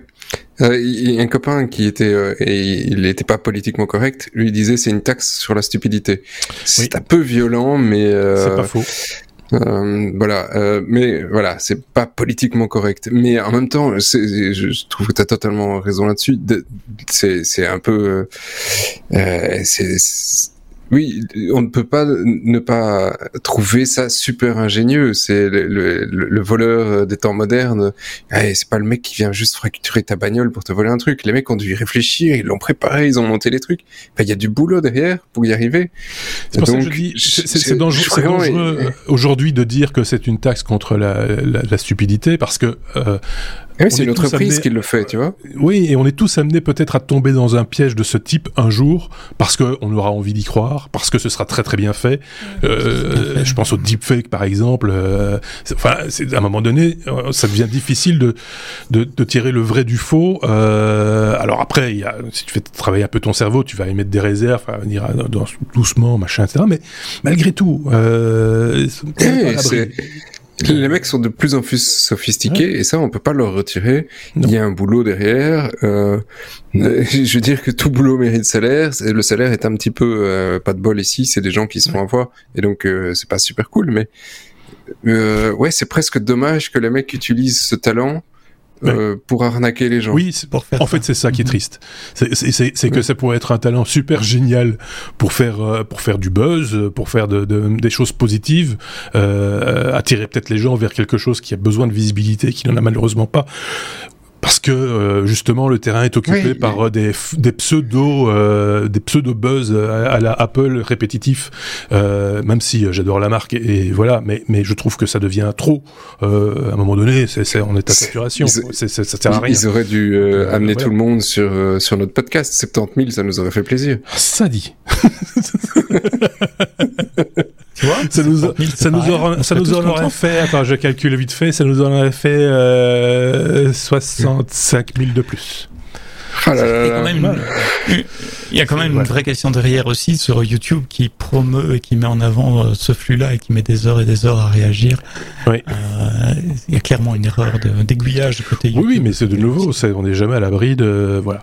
Euh, il y a un copain qui était euh, et il n'était pas politiquement correct. Lui disait c'est une taxe sur la stupidité. C'est oui. un peu violent, mais euh, c'est pas faux. Euh, voilà, euh, mais voilà, c'est pas politiquement correct. Mais en même temps, je, je trouve que tu as totalement raison là-dessus. C'est un peu, euh, c'est oui, on ne peut pas ne pas trouver ça super ingénieux. C'est le, le, le, voleur des temps modernes. c'est pas le mec qui vient juste fracturer ta bagnole pour te voler un truc. Les mecs ont dû y réfléchir, ils l'ont préparé, ils ont monté les trucs. Il y a du boulot derrière pour y arriver. C'est pour ça que je dis, c'est dangereux, dangereux aujourd'hui de dire que c'est une taxe contre la, la, la stupidité parce que euh, c'est une entreprise qui le fait, tu vois. Oui, et on est tous amenés peut-être à tomber dans un piège de ce type un jour, parce qu'on aura envie d'y croire, parce que ce sera très très bien fait. Euh, je pense au deepfake, par exemple. Euh, enfin, à un moment donné, euh, ça devient difficile de, de, de tirer le vrai du faux. Euh, alors après, y a, si tu fais travailler un peu ton cerveau, tu vas émettre des réserves, à venir doucement, machin, etc. Mais malgré tout, euh, c'est les mecs sont de plus en plus sophistiqués et ça, on peut pas leur retirer. Il y a un boulot derrière. Euh, <laughs> je veux dire que tout boulot mérite salaire. Le salaire est un petit peu euh, pas de bol ici. C'est des gens qui se font avoir et donc euh, c'est pas super cool. Mais euh, ouais, c'est presque dommage que les mecs utilisent ce talent euh, pour arnaquer les gens. Oui, pour faire en fait, c'est ça qui est triste. C'est que ça pourrait être un talent super génial pour faire euh, pour faire du buzz, pour faire de, de, des choses positives, euh, attirer peut-être les gens vers quelque chose qui a besoin de visibilité, qui n'en a malheureusement pas parce que euh, justement le terrain est occupé par euh, des, des pseudo euh, des pseudo buzz à, la Apple répétitif même si j'adore la marque et, voilà mais mais je trouve que ça devient trop à un moment donné c'est on est à saturation. c'est ça sert à rien. ils auraient dû amener tout le monde sur sur notre podcast. 70 000 ça nous aurait fait plaisir. Ça dit <laughs> ça nous, ça nous, aura, ça nous aurait fait, attends, je calcule vite fait, ça nous aurait fait euh, 65 000 de plus. Ah <laughs> il y a quand même une vraie question derrière aussi sur YouTube qui promeut et qui met en avant euh, ce flux-là et qui met des heures et des heures à réagir. Oui. Euh, il y a clairement une erreur d'aiguillage de, côté YouTube. Oui, mais c'est de nouveau, on n'est jamais à l'abri de, voilà,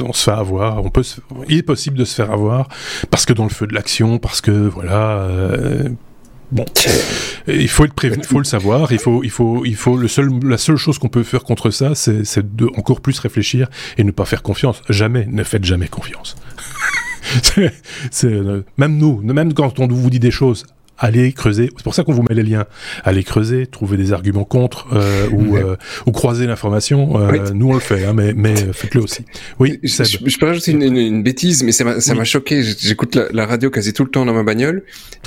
on se fait avoir. On peut, il est possible de se faire avoir parce que dans le feu de l'action, parce que voilà. Euh, Bon, il faut être prévenu, il faut le savoir, il faut, il faut, il faut le seul, la seule chose qu'on peut faire contre ça, c'est de encore plus réfléchir et ne pas faire confiance. Jamais, ne faites jamais confiance. <laughs> c'est euh, même nous, même quand on vous dit des choses allez creuser. C'est pour ça qu'on vous met les liens. Allez creuser, trouver des arguments contre euh, ou, euh, ou croiser l'information. Euh, Nous on le fait, hein, mais, mais faites-le aussi. Oui. Je, je, peux rajouter une, une, une, bêtise, mais ça m'a m'a choqué. J'écoute la, la, radio quasi tout le temps dans ma bagnole.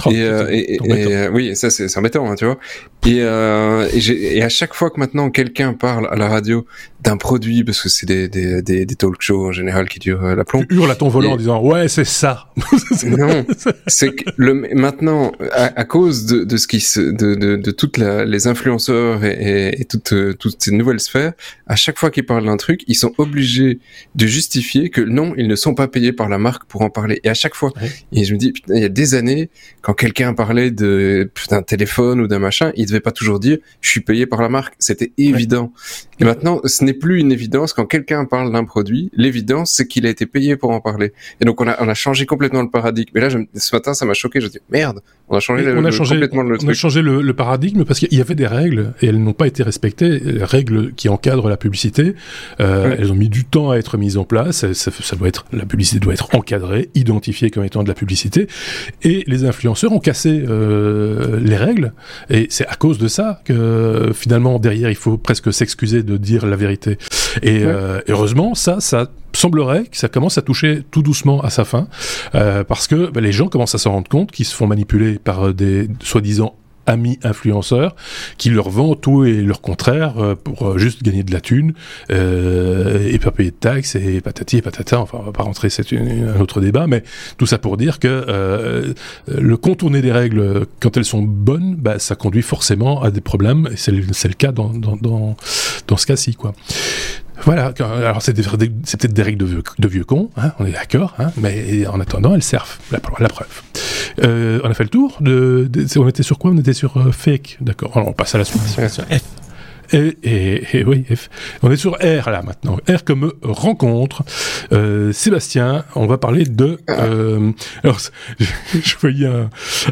et, euh, et, et oui, ça c'est embêtant, hein, tu vois. Et, et, et, à chaque fois que maintenant quelqu'un parle à la radio d'un produit, parce que c'est des, des, des, des, talk shows en général qui durent la plomb. Tu hurles à ton volant en disant ouais c'est ça. <laughs> non, c'est que le maintenant à, cause de, de, ce qui se, de, de, de toutes les influenceurs et, et, toutes, euh, toutes ces nouvelles sphères, à chaque fois qu'ils parlent d'un truc, ils sont obligés de justifier que non, ils ne sont pas payés par la marque pour en parler. Et à chaque fois, et je me dis, putain, il y a des années, quand quelqu'un parlait de d'un téléphone ou d'un machin, il devait pas toujours dire, je suis payé par la marque. C'était évident. Et maintenant, ce n'est plus une évidence quand quelqu'un parle d'un produit. L'évidence, c'est qu'il a été payé pour en parler. Et donc, on a, on a changé complètement le paradigme. Mais là, je, ce matin, ça m'a choqué. Je me dis, merde, on a changé, le, on a changé complètement le, on a changé le, paradigme parce qu'il y avait des règles et elles n'ont pas été respectées. Les règles qui encadrent la publicité, euh, elles ont mis du temps à être mises en place. Ça, ça, doit être, la publicité doit être encadrée, identifiée comme étant de la publicité. Et les influenceurs ont cassé euh, les règles. Et c'est à cause de ça que finalement derrière il faut presque s'excuser de dire la vérité. Et euh, heureusement, ça, ça semblerait que ça commence à toucher tout doucement à sa fin, euh, parce que bah, les gens commencent à s'en rendre compte qu'ils se font manipuler par des soi-disant amis influenceurs qui leur vendent tout et leur contraire euh, pour euh, juste gagner de la thune euh, et pas payer de taxes et patati et patata. Enfin, on va pas rentrer, c'est un autre débat, mais tout ça pour dire que euh, le contourner des règles quand elles sont bonnes, bah, ça conduit forcément à des problèmes et c'est le, cas dans, dans, dans, dans ce cas-ci, quoi. Voilà, alors c'est peut-être des règles de vieux, de vieux cons, hein, on est d'accord, hein, mais en attendant, elles servent, la, la preuve. Euh, on a fait le tour, de, de, on était sur quoi? On était sur euh, fake, d'accord, alors on passe à la suite. Sur F. Et, oui, on est sur R là maintenant. R comme rencontre. Euh, Sébastien, on va parler de. Euh, alors, <laughs> je, voyais,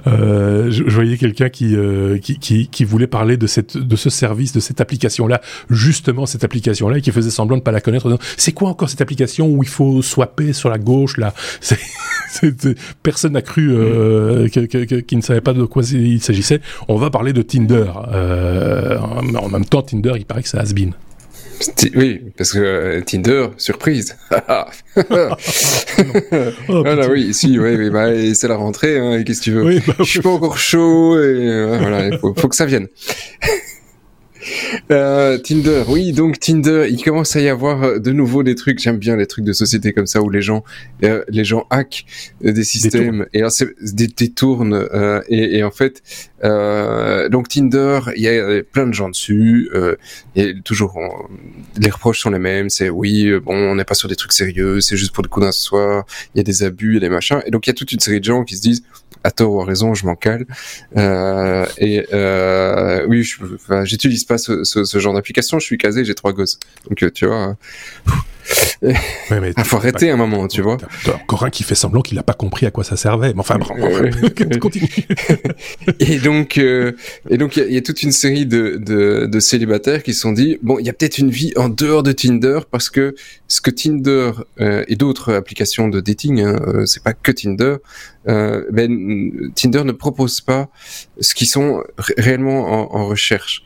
euh, je, voyais quelqu'un qui, euh, qui, qui, qui, voulait parler de cette, de ce service, de cette application là, justement cette application là, et qui faisait semblant de pas la connaître. C'est quoi encore cette application où il faut swapper sur la gauche là? <laughs> Personne n'a cru euh, qui ne savait pas de quoi il s'agissait. On va parler de Tinder. Euh, en même temps, Tinder, il paraît que c'est has-been. Oui, parce que euh, Tinder, surprise. <laughs> oh, voilà, oui, si, oui, oui bah, c'est la rentrée, hein, qu'est-ce que tu veux? Oui, bah, Je suis pas encore chaud, et euh, voilà, il faut, faut, que ça vienne. <laughs> Euh, Tinder, oui, donc Tinder, il commence à y avoir euh, de nouveau des trucs. J'aime bien les trucs de société comme ça où les gens, euh, les gens hackent des systèmes et alors des détournent. Et, et, en fait, donc Tinder, il y a plein de gens dessus. et toujours, les reproches sont les mêmes. C'est oui, bon, on n'est pas sur des trucs sérieux. C'est juste pour le coup d'un soir. Il y a des abus, il y a des machins. Et donc il y a toute une série de gens qui se disent à tort ou à raison, je m'en cale. Euh, et euh, oui, j'utilise pas ce, ce, ce genre d'application. Je suis casé, j'ai trois gosses. Donc euh, tu vois. Il mais ah, faut arrêter un moment, tu vois. Encore un qui fait semblant qu'il n'a pas compris à quoi ça servait. Mais enfin, <laughs> continue. <laughs> et donc, euh, et donc, il y, a toute une série de, de, de célibataires qui se sont dit, bon, il y a peut-être une vie en dehors de Tinder parce que ce que Tinder euh, et d'autres applications de dating, hein, euh, c'est pas que Tinder, euh, ben, Tinder ne propose pas ce qui sont réellement en, en recherche.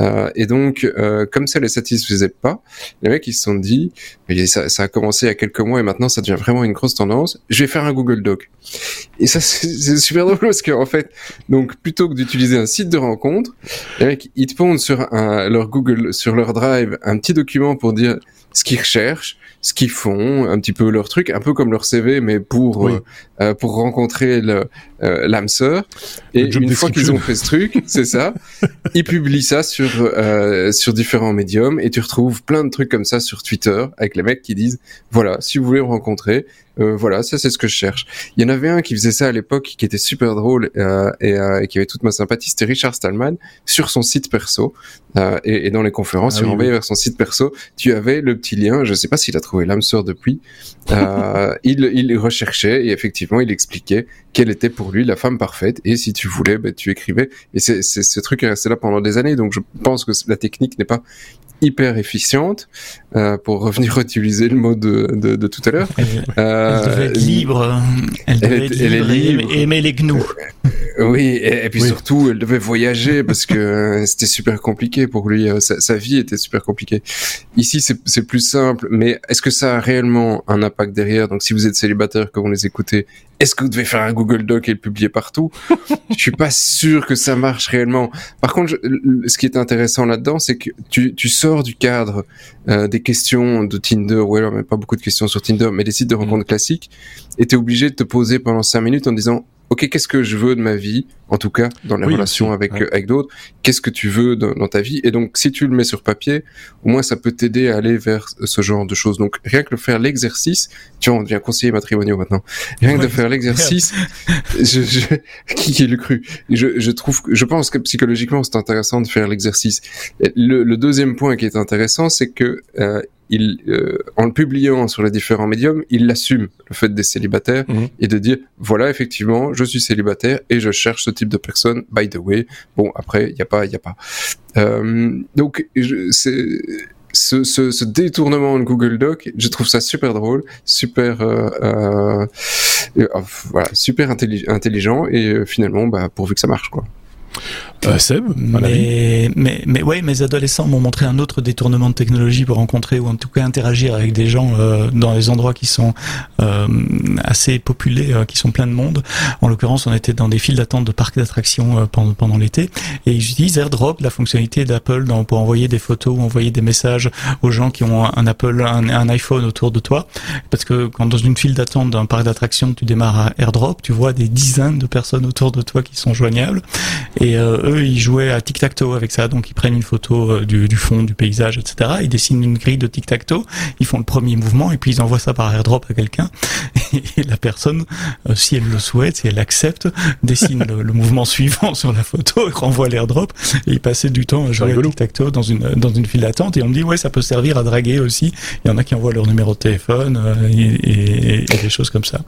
Euh, et donc, euh, comme ça les satisfaisait pas, les mecs ils se sont dit, ça, ça, a commencé il y a quelques mois et maintenant ça devient vraiment une grosse tendance. Je vais faire un Google Doc. Et ça <laughs> c'est super drôle parce qu'en fait, donc plutôt que d'utiliser un site de rencontre, les mecs ils te pondent sur un, leur Google, sur leur Drive, un petit document pour dire ce qu'ils recherchent, ce qu'ils font, un petit peu leur truc, un peu comme leur CV, mais pour euh, euh, pour rencontrer euh, l'âme sœur. Et une fois qu'ils ont fait ce truc, <laughs> c'est ça, ils publient ça sur sur différents médiums et tu retrouves plein de trucs comme ça sur Twitter avec les mecs qui disent voilà, si vous voulez me rencontrer, euh, voilà, ça c'est ce que je cherche. Il y en avait un qui faisait ça à l'époque, qui était super drôle euh, et, euh, et, qui avait toute ma sympathie, c'était Richard Stallman sur son site perso euh, et, et, dans les conférences, ah, tu oui, vers son site perso, tu avais le petit lien. Je sais pas s'il a trouvé l'âme sœur depuis. Euh, <laughs> il, il recherchait et effectivement, il expliquait quelle était pour lui la femme parfaite et si tu voulais, ben, tu écrivais. Et c'est ce truc est resté là pendant des années, donc je pense que la technique n'est pas hyper efficiente, euh, pour revenir <laughs> utiliser le mot de, de, de tout à l'heure. Elle, euh, devait être libre, elle devait être libre, et aimer les gnous. Euh, oui, et, puis surtout, elle devait voyager parce que c'était super compliqué pour lui. Sa, sa, vie était super compliquée. Ici, c'est plus simple, mais est-ce que ça a réellement un impact derrière? Donc, si vous êtes célibataire, comme on les écoutait, est-ce que vous devez faire un Google Doc et le publier partout? Je suis pas sûr que ça marche réellement. Par contre, ce qui est intéressant là-dedans, c'est que tu, tu sors du cadre euh, des questions de Tinder, ou alors même pas beaucoup de questions sur Tinder, mais des sites de rencontres mm. classiques, et tu es obligé de te poser pendant cinq minutes en disant ok, qu'est-ce que je veux de ma vie, en tout cas dans les relations avec avec d'autres, qu'est-ce que tu veux dans, ta vie, et donc si tu le mets sur papier, au moins ça peut t'aider à aller vers ce genre de choses. Donc rien que de faire l'exercice, tu vois, on devient conseiller matrimonial maintenant. Rien que de faire l'exercice, <laughs> je, je, <laughs> qui, qui le cru? Je, je trouve, je pense que psychologiquement c'est intéressant de faire l'exercice. Le, le, deuxième point qui est intéressant, c'est que euh, il, euh, en le publiant sur les différents médiums, il assume le fait des célibataires mhm. et de dire voilà effectivement je suis célibataire et je cherche ce type de personne. By the way, bon après il y a pas il y a pas. Euh, donc c'est ce, ce, ce, détournement de Google Doc, je trouve ça super drôle, super, euh, euh, euh voilà, super intelligent et finalement, bah, pourvu que ça marche, quoi. Euh, Seb, mais, mais, mais ouais, mes adolescents m'ont montré un autre détournement de technologie pour rencontrer ou en tout cas interagir avec des gens euh, dans les endroits qui sont euh, assez populés, euh, qui sont pleins de monde. En l'occurrence, on était dans des files d'attente de parcs d'attractions euh, pendant, pendant l'été et ils utilisent AirDrop, la fonctionnalité d'Apple pour envoyer des photos ou envoyer des messages aux gens qui ont un Apple, un, un iPhone autour de toi. Parce que quand dans une file d'attente d'un parc d'attractions, tu démarres à AirDrop, tu vois des dizaines de personnes autour de toi qui sont joignables et eux eux, ils jouaient à tic-tac-toe avec ça. Donc, ils prennent une photo du, du, fond, du paysage, etc. Ils dessinent une grille de tic-tac-toe. Ils font le premier mouvement et puis ils envoient ça par airdrop à quelqu'un. <laughs> Et la personne, si elle le souhaite, si elle accepte, dessine le, mouvement suivant sur la photo et renvoie l'airdrop. Et ils passaient du temps à jouer à tic-tac-toe dans une, dans une file d'attente. Et on me dit, ouais, ça peut servir à draguer aussi. Il y en a qui envoient leur numéro de téléphone et, et, des choses comme ça.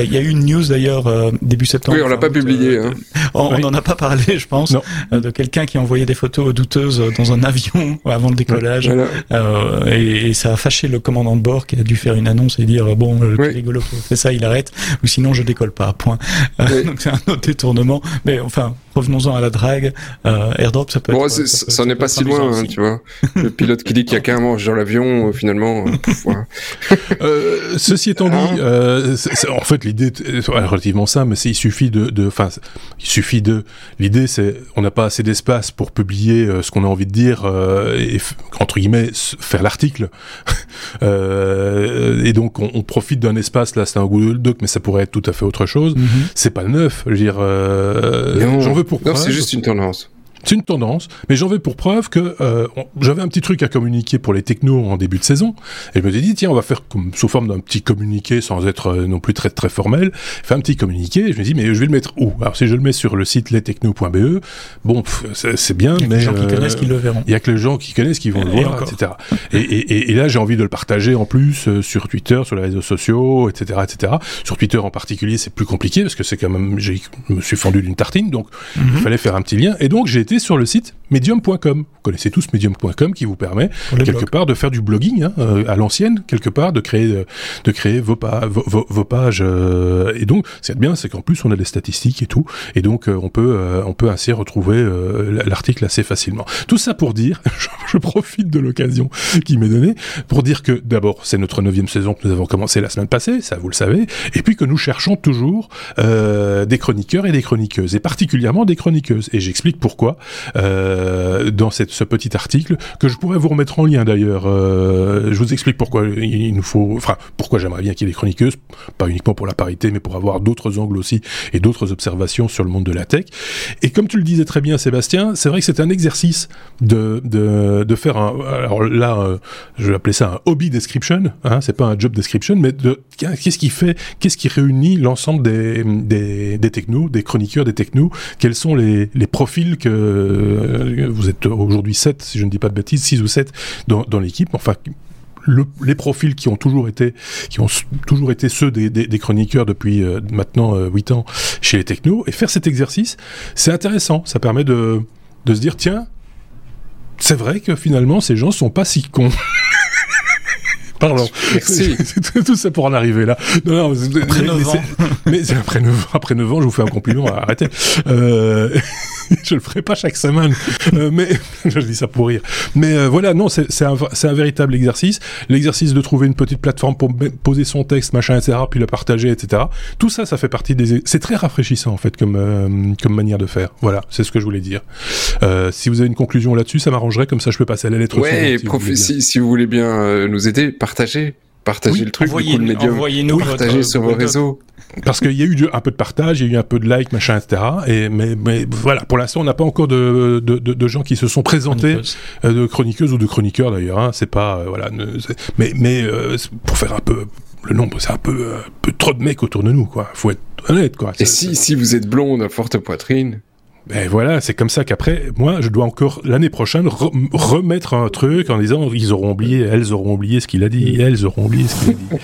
Il y a eu une news d'ailleurs début septembre. Oui, on l'a pas publié. Hein. On n'en a pas parlé, je pense, de quelqu'un qui envoyait des photos douteuses dans un avion <laughs> avant le décollage. Euh, et, et, ça a fâché le commandant de bord qui a dû faire une annonce et dire bon, le oui. rigolo qui fait ça, il arrête, ou sinon je décolle pas. Point. <laughs> donc c'est un autre détournement. Mais enfin, revenons-en à la drague. Euh, airdrop, ça peut. Bon, être, ça, ça n'est pas si loin, hein, tu vois. Le pilote qui dit qu'il y a qu'un manche dans l'avion, euh, finalement. euh, ceci étant dit, hein euh, en fait, l'idée est relativement simple, mais il suffit de, enfin, il suffit de. L'idée, c'est, on n'a pas assez d'espace pour publier ce qu'on a envie de dire et entre guillemets faire l'article. <laughs> et donc, on, on profite d'un espace là, c'est un Google Doc, mais ça pourrait être tout à fait autre chose. Mm -hmm. C'est pas neuf, je veux dire. J'en veux pour non, c'est juste une tendance. C'est une tendance, mais j'en veux pour preuve que euh, j'avais un petit truc à communiquer pour les technos en début de saison, et je me suis dit tiens on va faire comme sous forme d'un petit communiqué sans être euh, non plus très très formel, faire un petit communiqué. Et je me dis mais je vais le mettre où? Alors si je le mets sur le site lestechno.be, bon c'est bien, il y a mais les gens qui connaissent qui le verront. Il y a que les gens qui connaissent qui vont et le voir, encore. etc. Et, et, et là j'ai envie de le partager en plus euh, sur Twitter, sur les réseaux sociaux, etc., etc. Sur Twitter en particulier c'est plus compliqué parce que c'est quand même je me suis fendu d'une tartine, donc mm -hmm. il fallait faire un petit lien. Et donc j'ai été sur le site medium.com. Vous connaissez tous medium.com qui vous permet quelque blogs. part de faire du blogging hein, euh, à l'ancienne, quelque part de créer de, de créer vos, pa vos, vos, vos pages. Euh, et donc, c'est bien, c'est qu'en plus on a des statistiques et tout, et donc euh, on peut on peut ainsi retrouver l'article assez facilement. Tout ça pour dire, <laughs> je, je profite de l'occasion qui m'est donnée pour dire que d'abord c'est notre neuvième saison que nous avons commencé la semaine passée, ça vous le savez, et puis que nous cherchons toujours des chroniqueurs et des chroniqueuses, et particulièrement des chroniqueuses. Et j'explique pourquoi. Euh, dans ce petit article que je pourrais vous remettre en lien d'ailleurs. Euh, je vous explique pourquoi il nous faut, enfin pourquoi j'aimerais bien qu'il y ait des chroniqueuses, pas uniquement pour la parité, mais pour avoir d'autres angles aussi et d'autres observations sur le monde de la tech. Et comme tu le disais très bien, Sébastien, c'est vrai que c'est un exercice de, de, de faire un, alors là, euh, je vais appeler ça un hobby description, hein, c'est pas un job description, mais qu'est-ce qui fait, qu'est-ce qui réunit l'ensemble des, des, des technos, des chroniqueurs des technos, quels sont les, les profils que vous êtes aujourd'hui 7, si je ne dis pas de bêtises, 6 ou 7 dans, dans l'équipe, enfin le, les profils qui ont toujours été qui ont toujours été ceux des, des, des chroniqueurs depuis euh, maintenant euh, 8 ans chez les technos et faire cet exercice c'est intéressant ça permet de, de se dire tiens c'est vrai que finalement ces gens sont pas si cons <laughs> Pardon. Merci. <laughs> C'est tout ça pour en arriver là. Non, non, après 9 ans. Mais, mais après 9, après 9 ans, je vous fais un compliment. Arrêtez. Euh, <laughs> <laughs> je le ferai pas chaque semaine. Euh, mais <laughs> je dis ça pour rire. Mais euh, voilà, non, c'est un, un véritable exercice. L'exercice de trouver une petite plateforme pour poser son texte, machin, etc., puis le partager, etc. Tout ça, ça fait partie des. C'est très rafraîchissant en fait comme euh, comme manière de faire. Voilà, c'est ce que je voulais dire. Euh, si vous avez une conclusion là-dessus, ça m'arrangerait. Comme ça, je peux passer à la lettre. Ouais, si, vous si, si, vous voulez bien nous aider, partagez partagez oui, le truc, envoyez, le médium, envoyez-nous partagez votre, sur vos votre... réseaux. Parce qu'il y a eu un peu de partage, il y a eu un peu de like, machin, etc. Et, mais, mais voilà, pour l'instant, on n'a pas encore de, de, de, de, gens qui se sont présentés, euh, de chroniqueuses ou de chroniqueurs d'ailleurs. Hein, c'est pas, euh, voilà, ne, mais, mais euh, pour faire un peu le nombre, c'est un peu, un peu trop de mecs autour de nous, quoi. Faut être honnête, quoi. Et si, si vous êtes blonde à forte poitrine, ben voilà, c'est comme ça qu'après, moi, je dois encore l'année prochaine re remettre un truc en disant ils auront oublié, elles auront oublié ce qu'il a dit, elles auront oublié ce qu'il a dit.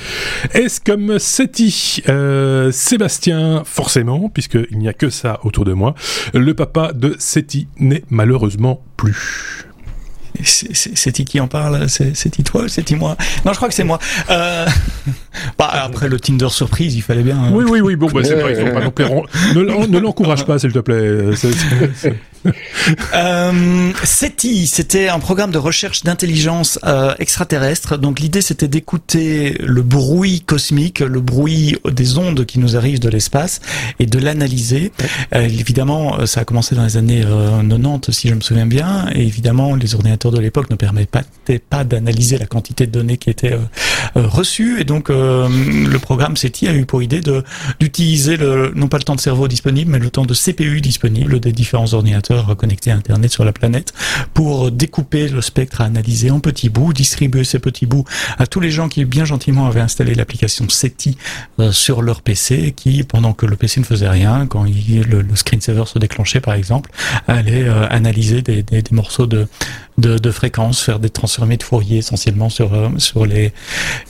<laughs> Est-ce comme Seti, euh, Sébastien, forcément, puisqu'il n'y a que ça autour de moi, le papa de Seti n'est malheureusement plus? C'est qui en parle? C'est toi? C'est moi? Non, je crois que c'est moi. Euh... <laughs> Bah, après le Tinder surprise, il fallait bien. Oui, oui, oui. Bon, bah, c'est vrai. Faut pas non plus... Ne, ne l'encourage pas, s'il te plaît. C est, c est... <laughs> euh, SETI, c'était un programme de recherche d'intelligence euh, extraterrestre. Donc l'idée, c'était d'écouter le bruit cosmique, le bruit des ondes qui nous arrivent de l'espace, et de l'analyser. Euh, évidemment, ça a commencé dans les années 90, si je me souviens bien. Et évidemment, les ordinateurs de l'époque ne permettaient pas d'analyser la quantité de données qui étaient reçues. Et donc, le programme SETI a eu pour idée d'utiliser non pas le temps de cerveau disponible, mais le temps de CPU disponible des différents ordinateurs ordinateurs à Internet sur la planète pour découper le spectre à analyser en petits bouts, distribuer ces petits bouts à tous les gens qui bien gentiment avaient installé l'application SETI euh, sur leur PC, qui pendant que le PC ne faisait rien, quand le, le screensaver se déclenchait par exemple, allait euh, analyser des morceaux de, de, de fréquences, faire des transformés de Fourier essentiellement sur euh, sur les,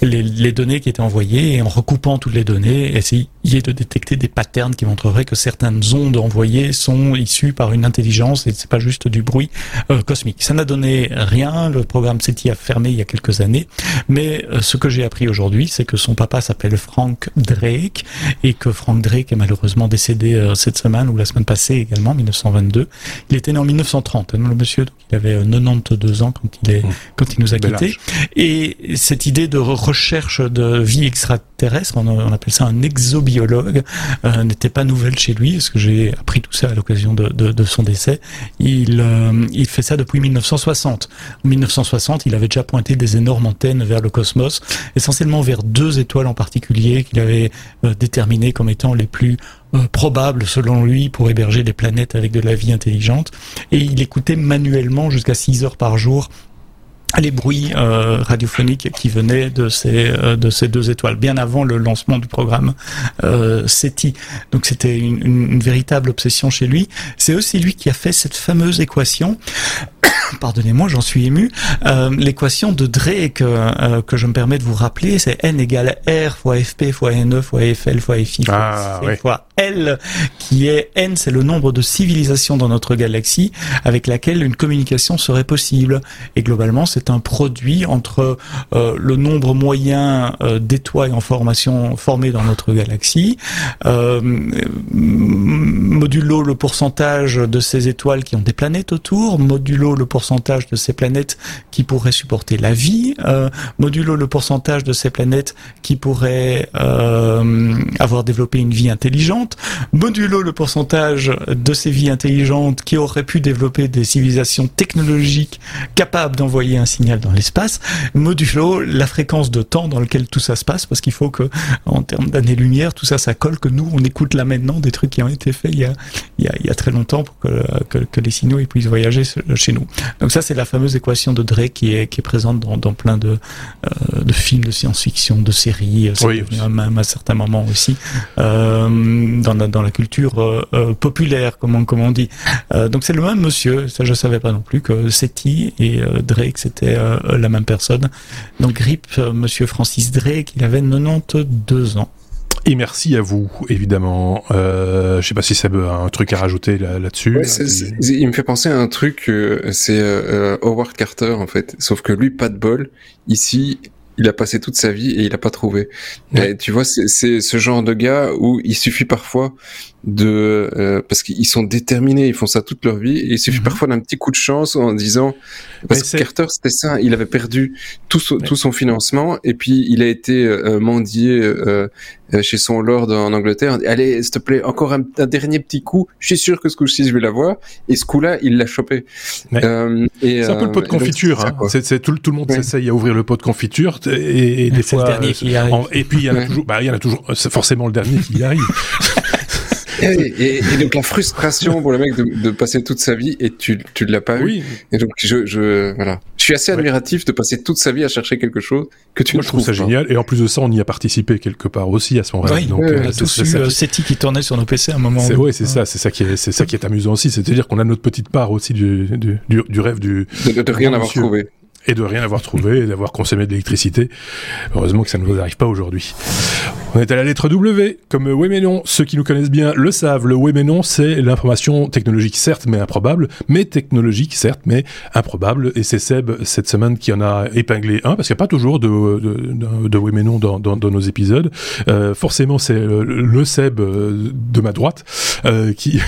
les, les données qui étaient envoyées et en recoupant toutes les données, essayer de détecter des patterns qui montreraient que certaines ondes envoyées sont issues par une intelligence et c'est pas juste du bruit euh, cosmique. Ça n'a donné rien. Le programme SETI a fermé il y a quelques années, mais euh, ce que j'ai appris aujourd'hui, c'est que son papa s'appelle Frank Drake et que Frank Drake est malheureusement décédé euh, cette semaine ou la semaine passée également, 1922. Il était né en 1930, hein, le monsieur, donc il avait 92 ans quand il est, mmh. quand il nous a quittés. Et cette idée de recherche de vie extraterrestre, on, on appelle ça un exobiologue, euh, n'était pas nouvelle chez lui, parce que j'ai appris tout ça à l'occasion de, de, de, son décès. Il, euh, il fait ça depuis 1960. En 1960, il avait déjà pointé des énormes antennes vers le cosmos, essentiellement vers deux étoiles en particulier qu'il avait euh, déterminées comme étant les plus euh, probable selon lui pour héberger des planètes avec de la vie intelligente et il écoutait manuellement jusqu'à 6 heures par jour les bruits euh, radiophoniques qui venaient de ces euh, de ces deux étoiles bien avant le lancement du programme euh, SETI. Donc c'était une, une, une, véritable obsession chez lui. C'est aussi lui qui a fait cette fameuse équation. Pardonnez-moi, j'en suis ému. Euh, L'équation de Drake euh, que je me permets de vous rappeler, c'est n égale r fois fp fois ne fois fl fois fi ah, ouais. fois l, qui est n, c'est le nombre de civilisations dans notre galaxie avec laquelle une communication serait possible. Et globalement, c'est c'est un produit entre euh, le nombre moyen euh, d'étoiles en formation formées dans notre galaxie, euh, modulo le pourcentage de ces étoiles qui ont des planètes autour, modulo le pourcentage de ces planètes qui pourraient supporter la vie, euh, modulo le pourcentage de ces planètes qui pourraient euh, avoir développé une vie intelligente, modulo le pourcentage de ces vies intelligentes qui auraient pu développer des civilisations technologiques capables d'envoyer un signal dans l'espace, modulo la fréquence de temps dans lequel tout ça se passe, parce qu'il faut que, en termes d'années-lumière, tout ça, ça colle, que nous, on écoute là maintenant des trucs qui ont été faits il y a, il y a, très longtemps pour que, les signaux puissent voyager chez nous. Donc ça, c'est la fameuse équation de Drake qui est, qui est présente dans, dans plein de, euh, de films de science-fiction, de séries, oui, même à certains moments aussi, euh, dans, la, dans la culture euh, euh populaire, comme on, comme on dit. Euh, donc c'est le même monsieur, ça je savais pas non plus, que SETI et euh, Drake, c'était la même personne. Donc RIP, monsieur Francis Drake, il avait 92 ans. Et merci à vous, évidemment. Euh, je sais pas si ça a un truc à rajouter là-dessus. Là ouais, il me fait penser à un truc, euh, c'est euh, Howard Carter en fait. Sauf que lui, pas de bol. Ici, il a passé toute sa vie et il a pas trouvé. Ouais. Et tu vois, c'est ce genre de gars où il suffit parfois de euh, parce qu'ils sont déterminés, ils font ça toute leur vie. Et il suffit mm -hmm. parfois d'un petit coup de chance en disant parce que Carter c'était ça, il avait perdu tout son, ouais. tout son financement et puis il a été euh, mendié euh, chez son lord en Angleterre. Allez, s'il te plaît, encore un, un, dernier petit coup. Je suis sûr que ce coup-ci je vais l'avoir. Et ce coup-là, il l'a chopé. Euh, c'est un peu le pot de confiture. Hein. C'est tout, tout, le monde ouais. s'essaye à ouvrir le pot de confiture et, et des fois. Le dernier qui arrive. En, et puis il y en a toujours. Bah, il y en a toujours. C'est forcément le dernier qui y arrive. <laughs> Et, et, donc la frustration pour le mec de, de passer toute sa vie et tu tu l'as pas oui. eu. Et donc je je voilà, je suis assez admiratif ouais. de passer toute sa vie à chercher quelque chose que tu Moi, ne je trouve ça pas. génial et en plus de ça on y a participé quelque part aussi à son rêve. Oui, donc, euh, tous eu euh, SETI qui tournait sur nos PC à un moment. C'est ouais, c'est ça, c'est ça qui est c'est ça qui est amusant aussi, c'est-à-dire qu'on a notre petite part aussi du du, du, du rêve du de, de, de rien avoir trouvé et de rien avoir trouvé d'avoir consommé de l'électricité. Heureusement que ça ne nous arrive pas aujourd'hui. On est à la lettre W, comme oui. Ceux qui nous connaissent bien le savent. Le oui c'est l'information technologique certes mais improbable, mais technologique certes mais improbable. Et c'est Seb cette semaine qui en a épinglé un parce qu'il n'y a pas toujours de, de, dans, nos épisodes. Euh, forcément c'est le, Seb de ma droite euh, <laughs> qui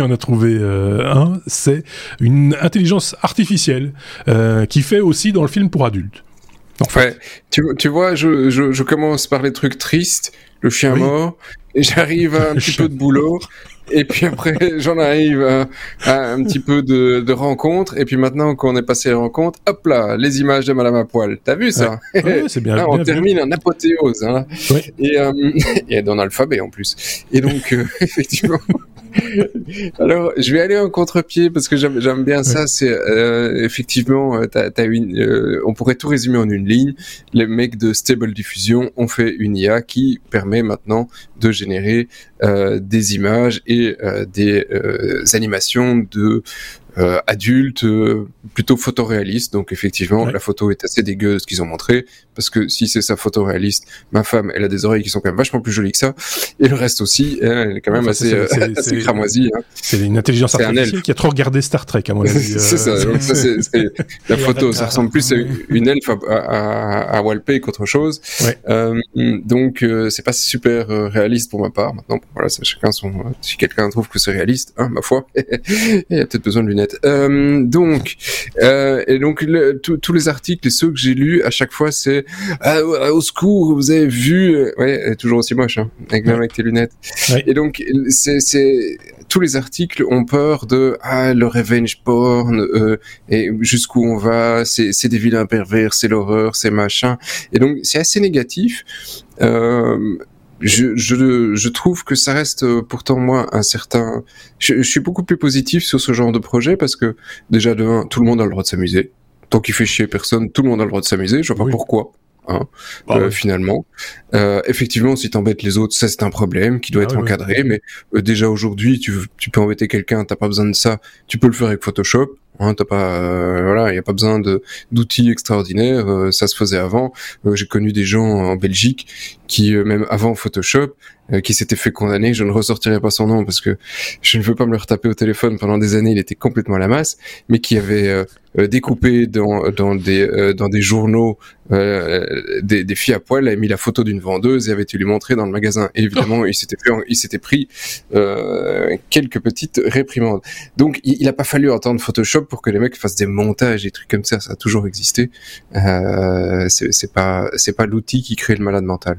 en a trouvé euh, un. C'est une intelligence artificielle euh, qui fait aussi dans le film pour adultes. Enfin, tu, tu vois, je, je, je, commence par les trucs tristes, le chien oui. mort, et j'arrive à un <laughs> petit peu de boulot, et puis après <laughs> j'en arrive à, à, un petit peu de, de rencontres, et puis maintenant qu'on est passé les rencontres, hop là, les images de Madame à poil. T'as vu ça? Ouais. ouais, C'est bien. <laughs> Là, bien, on termine en apothéose, hein. ouais. et, euh, et dans l'alphabet en plus. Et donc, euh, effectivement. <laughs> Alors, je vais aller en contre-pied parce que j'aime bien ça. C'est euh, effectivement, as, une, on pourrait tout résumer en une ligne. Les mecs de Stable Diffusion ont fait une IA qui permet maintenant de générer des images et des animations de euh, adulte, euh, plutôt photoréaliste. Donc effectivement, la photo est assez dégueu ce qu'ils ont montré, parce que si c'est sa photo réaliste, ma femme, elle a des oreilles qui sont quand même vachement plus jolies que ça, et le reste aussi, hein, elle est quand même assez, euh, assez cramoisie. Hein. C'est une intelligence artificielle qui a trop regardé Star Trek à mon <laughs> avis. c'est ça. Donc ça, c'est <laughs> la photo, ça ressemble plus à une elfe à, à, à Walpay qu'autre chose. Euh, donc c'est pas super réaliste pour ma part. Maintenant, voilà, chacun son. si quelqu'un trouve que c'est réaliste, hein, ma foi, <laughs> il y a peut-être besoin de lunettes euh, donc, euh, et donc tous les articles et ceux que j'ai lus à chaque fois, c'est ah, au secours, vous avez vu, ouais, toujours aussi moche, hein, avec même avec tes lunettes. Et donc, c'est tous les articles ont peur de ah le revenge porn euh, et jusqu'où on va, c'est des vilains pervers, c'est l'horreur, c'est machin. Et donc c'est assez négatif. Euh, je, je, je, trouve que ça reste euh, pourtant moi un certain. Je, suis beaucoup plus positif sur ce genre de projet parce que déjà de un, tout le monde a le droit de s'amuser. Tant qu'il fait chier personne, tout le monde a le droit de s'amuser. Je vois pas pourquoi. Hein, bah euh, finalement. Euh, effectivement, si t'embêtes les autres, ça c'est un problème qui doit ah être encadré. Mais euh, déjà aujourd'hui, tu, tu peux embêter quelqu'un, t'as pas besoin de ça. Tu peux le faire avec Photoshop. Hein, t'as pas, euh, voilà, il y a pas besoin de d'outils extraordinaires. Euh, ça se faisait avant. Euh, j'ai connu des gens en Belgique qui, même avant Photoshop, qui s'étaient fait condamner. Je ne ressortirai pas son nom parce que je ne veux pas me le retaper au téléphone. Pendant des années, il était complètement à la masse, mais qui avait découpé dans dans des dans des journaux des, des filles à poil, avait mis la photo d'une vendeuse et avait été lui montrer dans le magasin. Et évidemment, il s'était il s'était pris quelques petites réprimandes. Donc, il, il a pas fallu entendre Photoshop pour que les mecs fassent des montages et trucs comme ça. Ça a toujours existé. Euh, c'est pas c'est pas l'outil qui crée le malade mental.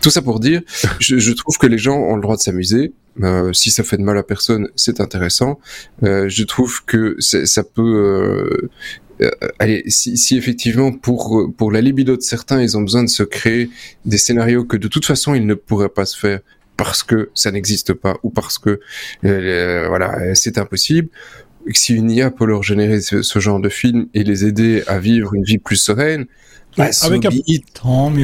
Tout ça pour dire, je, trouve que les gens ont le droit de s'amuser. Euh, si ça fait de mal à personne, c'est intéressant. Euh, je trouve que ça peut euh, euh, allez, si, effectivement pour pour la libido de certains, ils ont besoin de se créer des scénarios que de toute façon ils ne pourraient pas se faire parce que ça n'existe pas ou parce que voilà c'est impossible si une IA peut leur générer ce, genre de film et les aider à vivre une vie plus sereine, bah, avec, un,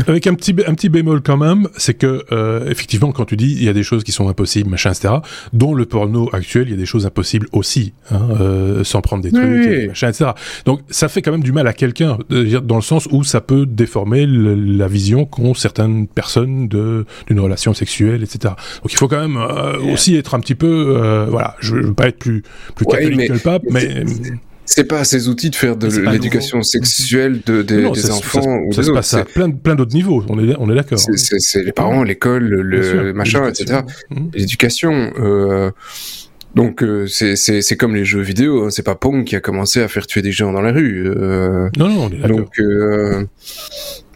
avec un petit un petit bémol quand même, c'est que euh, effectivement quand tu dis il y a des choses qui sont impossibles, machin, etc. Dont le porno actuel, il y a des choses impossibles aussi, hein, euh, sans prendre des trucs, machin, etc. Donc ça fait quand même du mal à quelqu'un, dans le sens où ça peut déformer la vision qu'ont certaines personnes de d'une relation sexuelle, etc. Donc il faut quand même euh, aussi être un petit peu, euh, voilà, je, veux pas être plus plus catholique que le pape, mais c'est pas à ces outils de faire de l'éducation sexuelle de, des enfants ça, ou ça se passe à plein, plein d'autres niveaux. On est, on est d'accord. C'est les parents, l'école, le machin, etc. L'éducation. Euh, donc euh, c'est comme les jeux vidéo. Hein. C'est pas Pong qui a commencé à faire tuer des gens dans la rue. Euh, non, non, on est. Donc euh,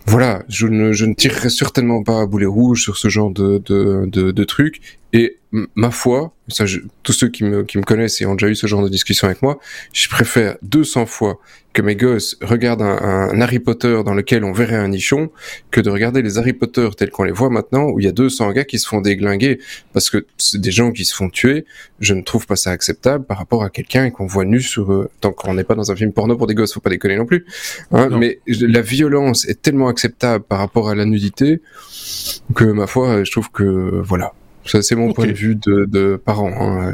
voilà, je ne, je ne tirerai certainement pas à boulet rouge sur ce genre de, de, de, de trucs. Et ma foi, ça, tous ceux qui me, qui me connaissent et ont déjà eu ce genre de discussion avec moi, je préfère 200 fois que mes gosses regardent un, Harry Potter dans lequel on verrait un nichon que de regarder les Harry Potter tels qu'on les voit maintenant où il y a 200 gars qui se font déglinguer parce que c'est des gens qui se font tuer. Je ne trouve pas ça acceptable par rapport à quelqu'un qu'on voit nu sur eux. Tant qu'on n'est pas dans un film porno pour des gosses, faut pas déconner non plus. Hein, mais la violence est tellement acceptable par rapport à la nudité que ma foi, je trouve que voilà. Ça, c'est mon point de vue de, de parent. Hein.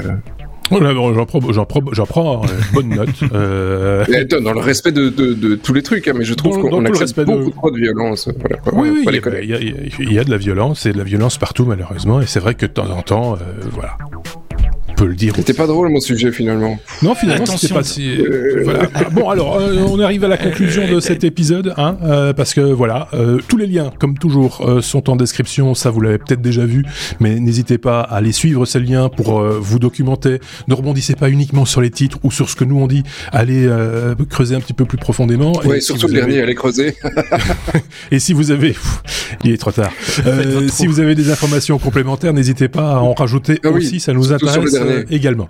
J'en prends, j'en prends, prends <laughs> bonne note. Euh... Dans le respect de, de, de, tous les trucs, hein, mais je trouve qu'on accepte beaucoup trop de violence. Voilà, oui, oui, il y, y, a de la violence et de la violence partout malheureusement, et c'est vrai que de temps en temps, euh, voilà, le dire. C'était pas drôle mon sujet finalement. Non, finalement, c'était pas si. Euh, voilà. bon, alors, euh, on arrive à la conclusion de cet épisode, hein, euh, parce que voilà, tous les liens, comme toujours, sont en description. Ça, vous l'avez peut-être déjà vu, mais n'hésitez pas à aller suivre ces liens pour vous documenter. Ne rebondissez pas uniquement sur les titres ou sur ce que nous on dit. Allez creuser un petit peu plus profondément. Oui, surtout le dernier, allez creuser. <laughs> et si vous avez, il est trop tard. <laughs> si vous avez des informations complémentaires, n'hésitez pas à en rajouter ah aussi. Ça nous intéresse également.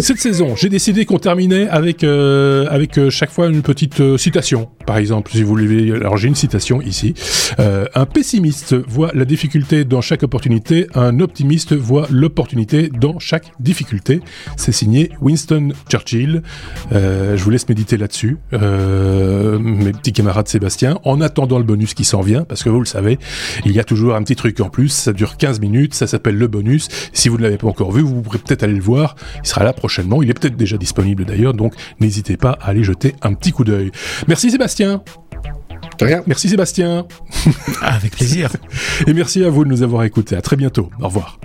Cette saison, j'ai décidé qu'on terminait avec euh, avec euh, chaque fois une petite euh, citation. Par exemple, si vous voulez, alors j'ai une citation ici. un pessimiste voit la difficulté dans chaque opportunité, un optimiste voit l'opportunité dans chaque difficulté. C'est signé Winston Churchill. je vous laisse méditer là-dessus, mes petits camarades Sébastien. En attendant le bonus qui s'en vient, parce que vous le savez, il y a toujours un petit truc en plus. Ça dure 15 minutes, ça s'appelle le bonus. Si vous ne l'avez pas encore vu, vous pourrez peut-être aller le voir. Il sera là prochainement. Il est peut-être déjà disponible d'ailleurs, donc n'hésitez pas à aller jeter un petit coup d'œil. Merci Sébastien. rien. Merci Sébastien. Avec plaisir. <laughs> Et merci à vous de nous avoir écoutés. À très bientôt. Au revoir.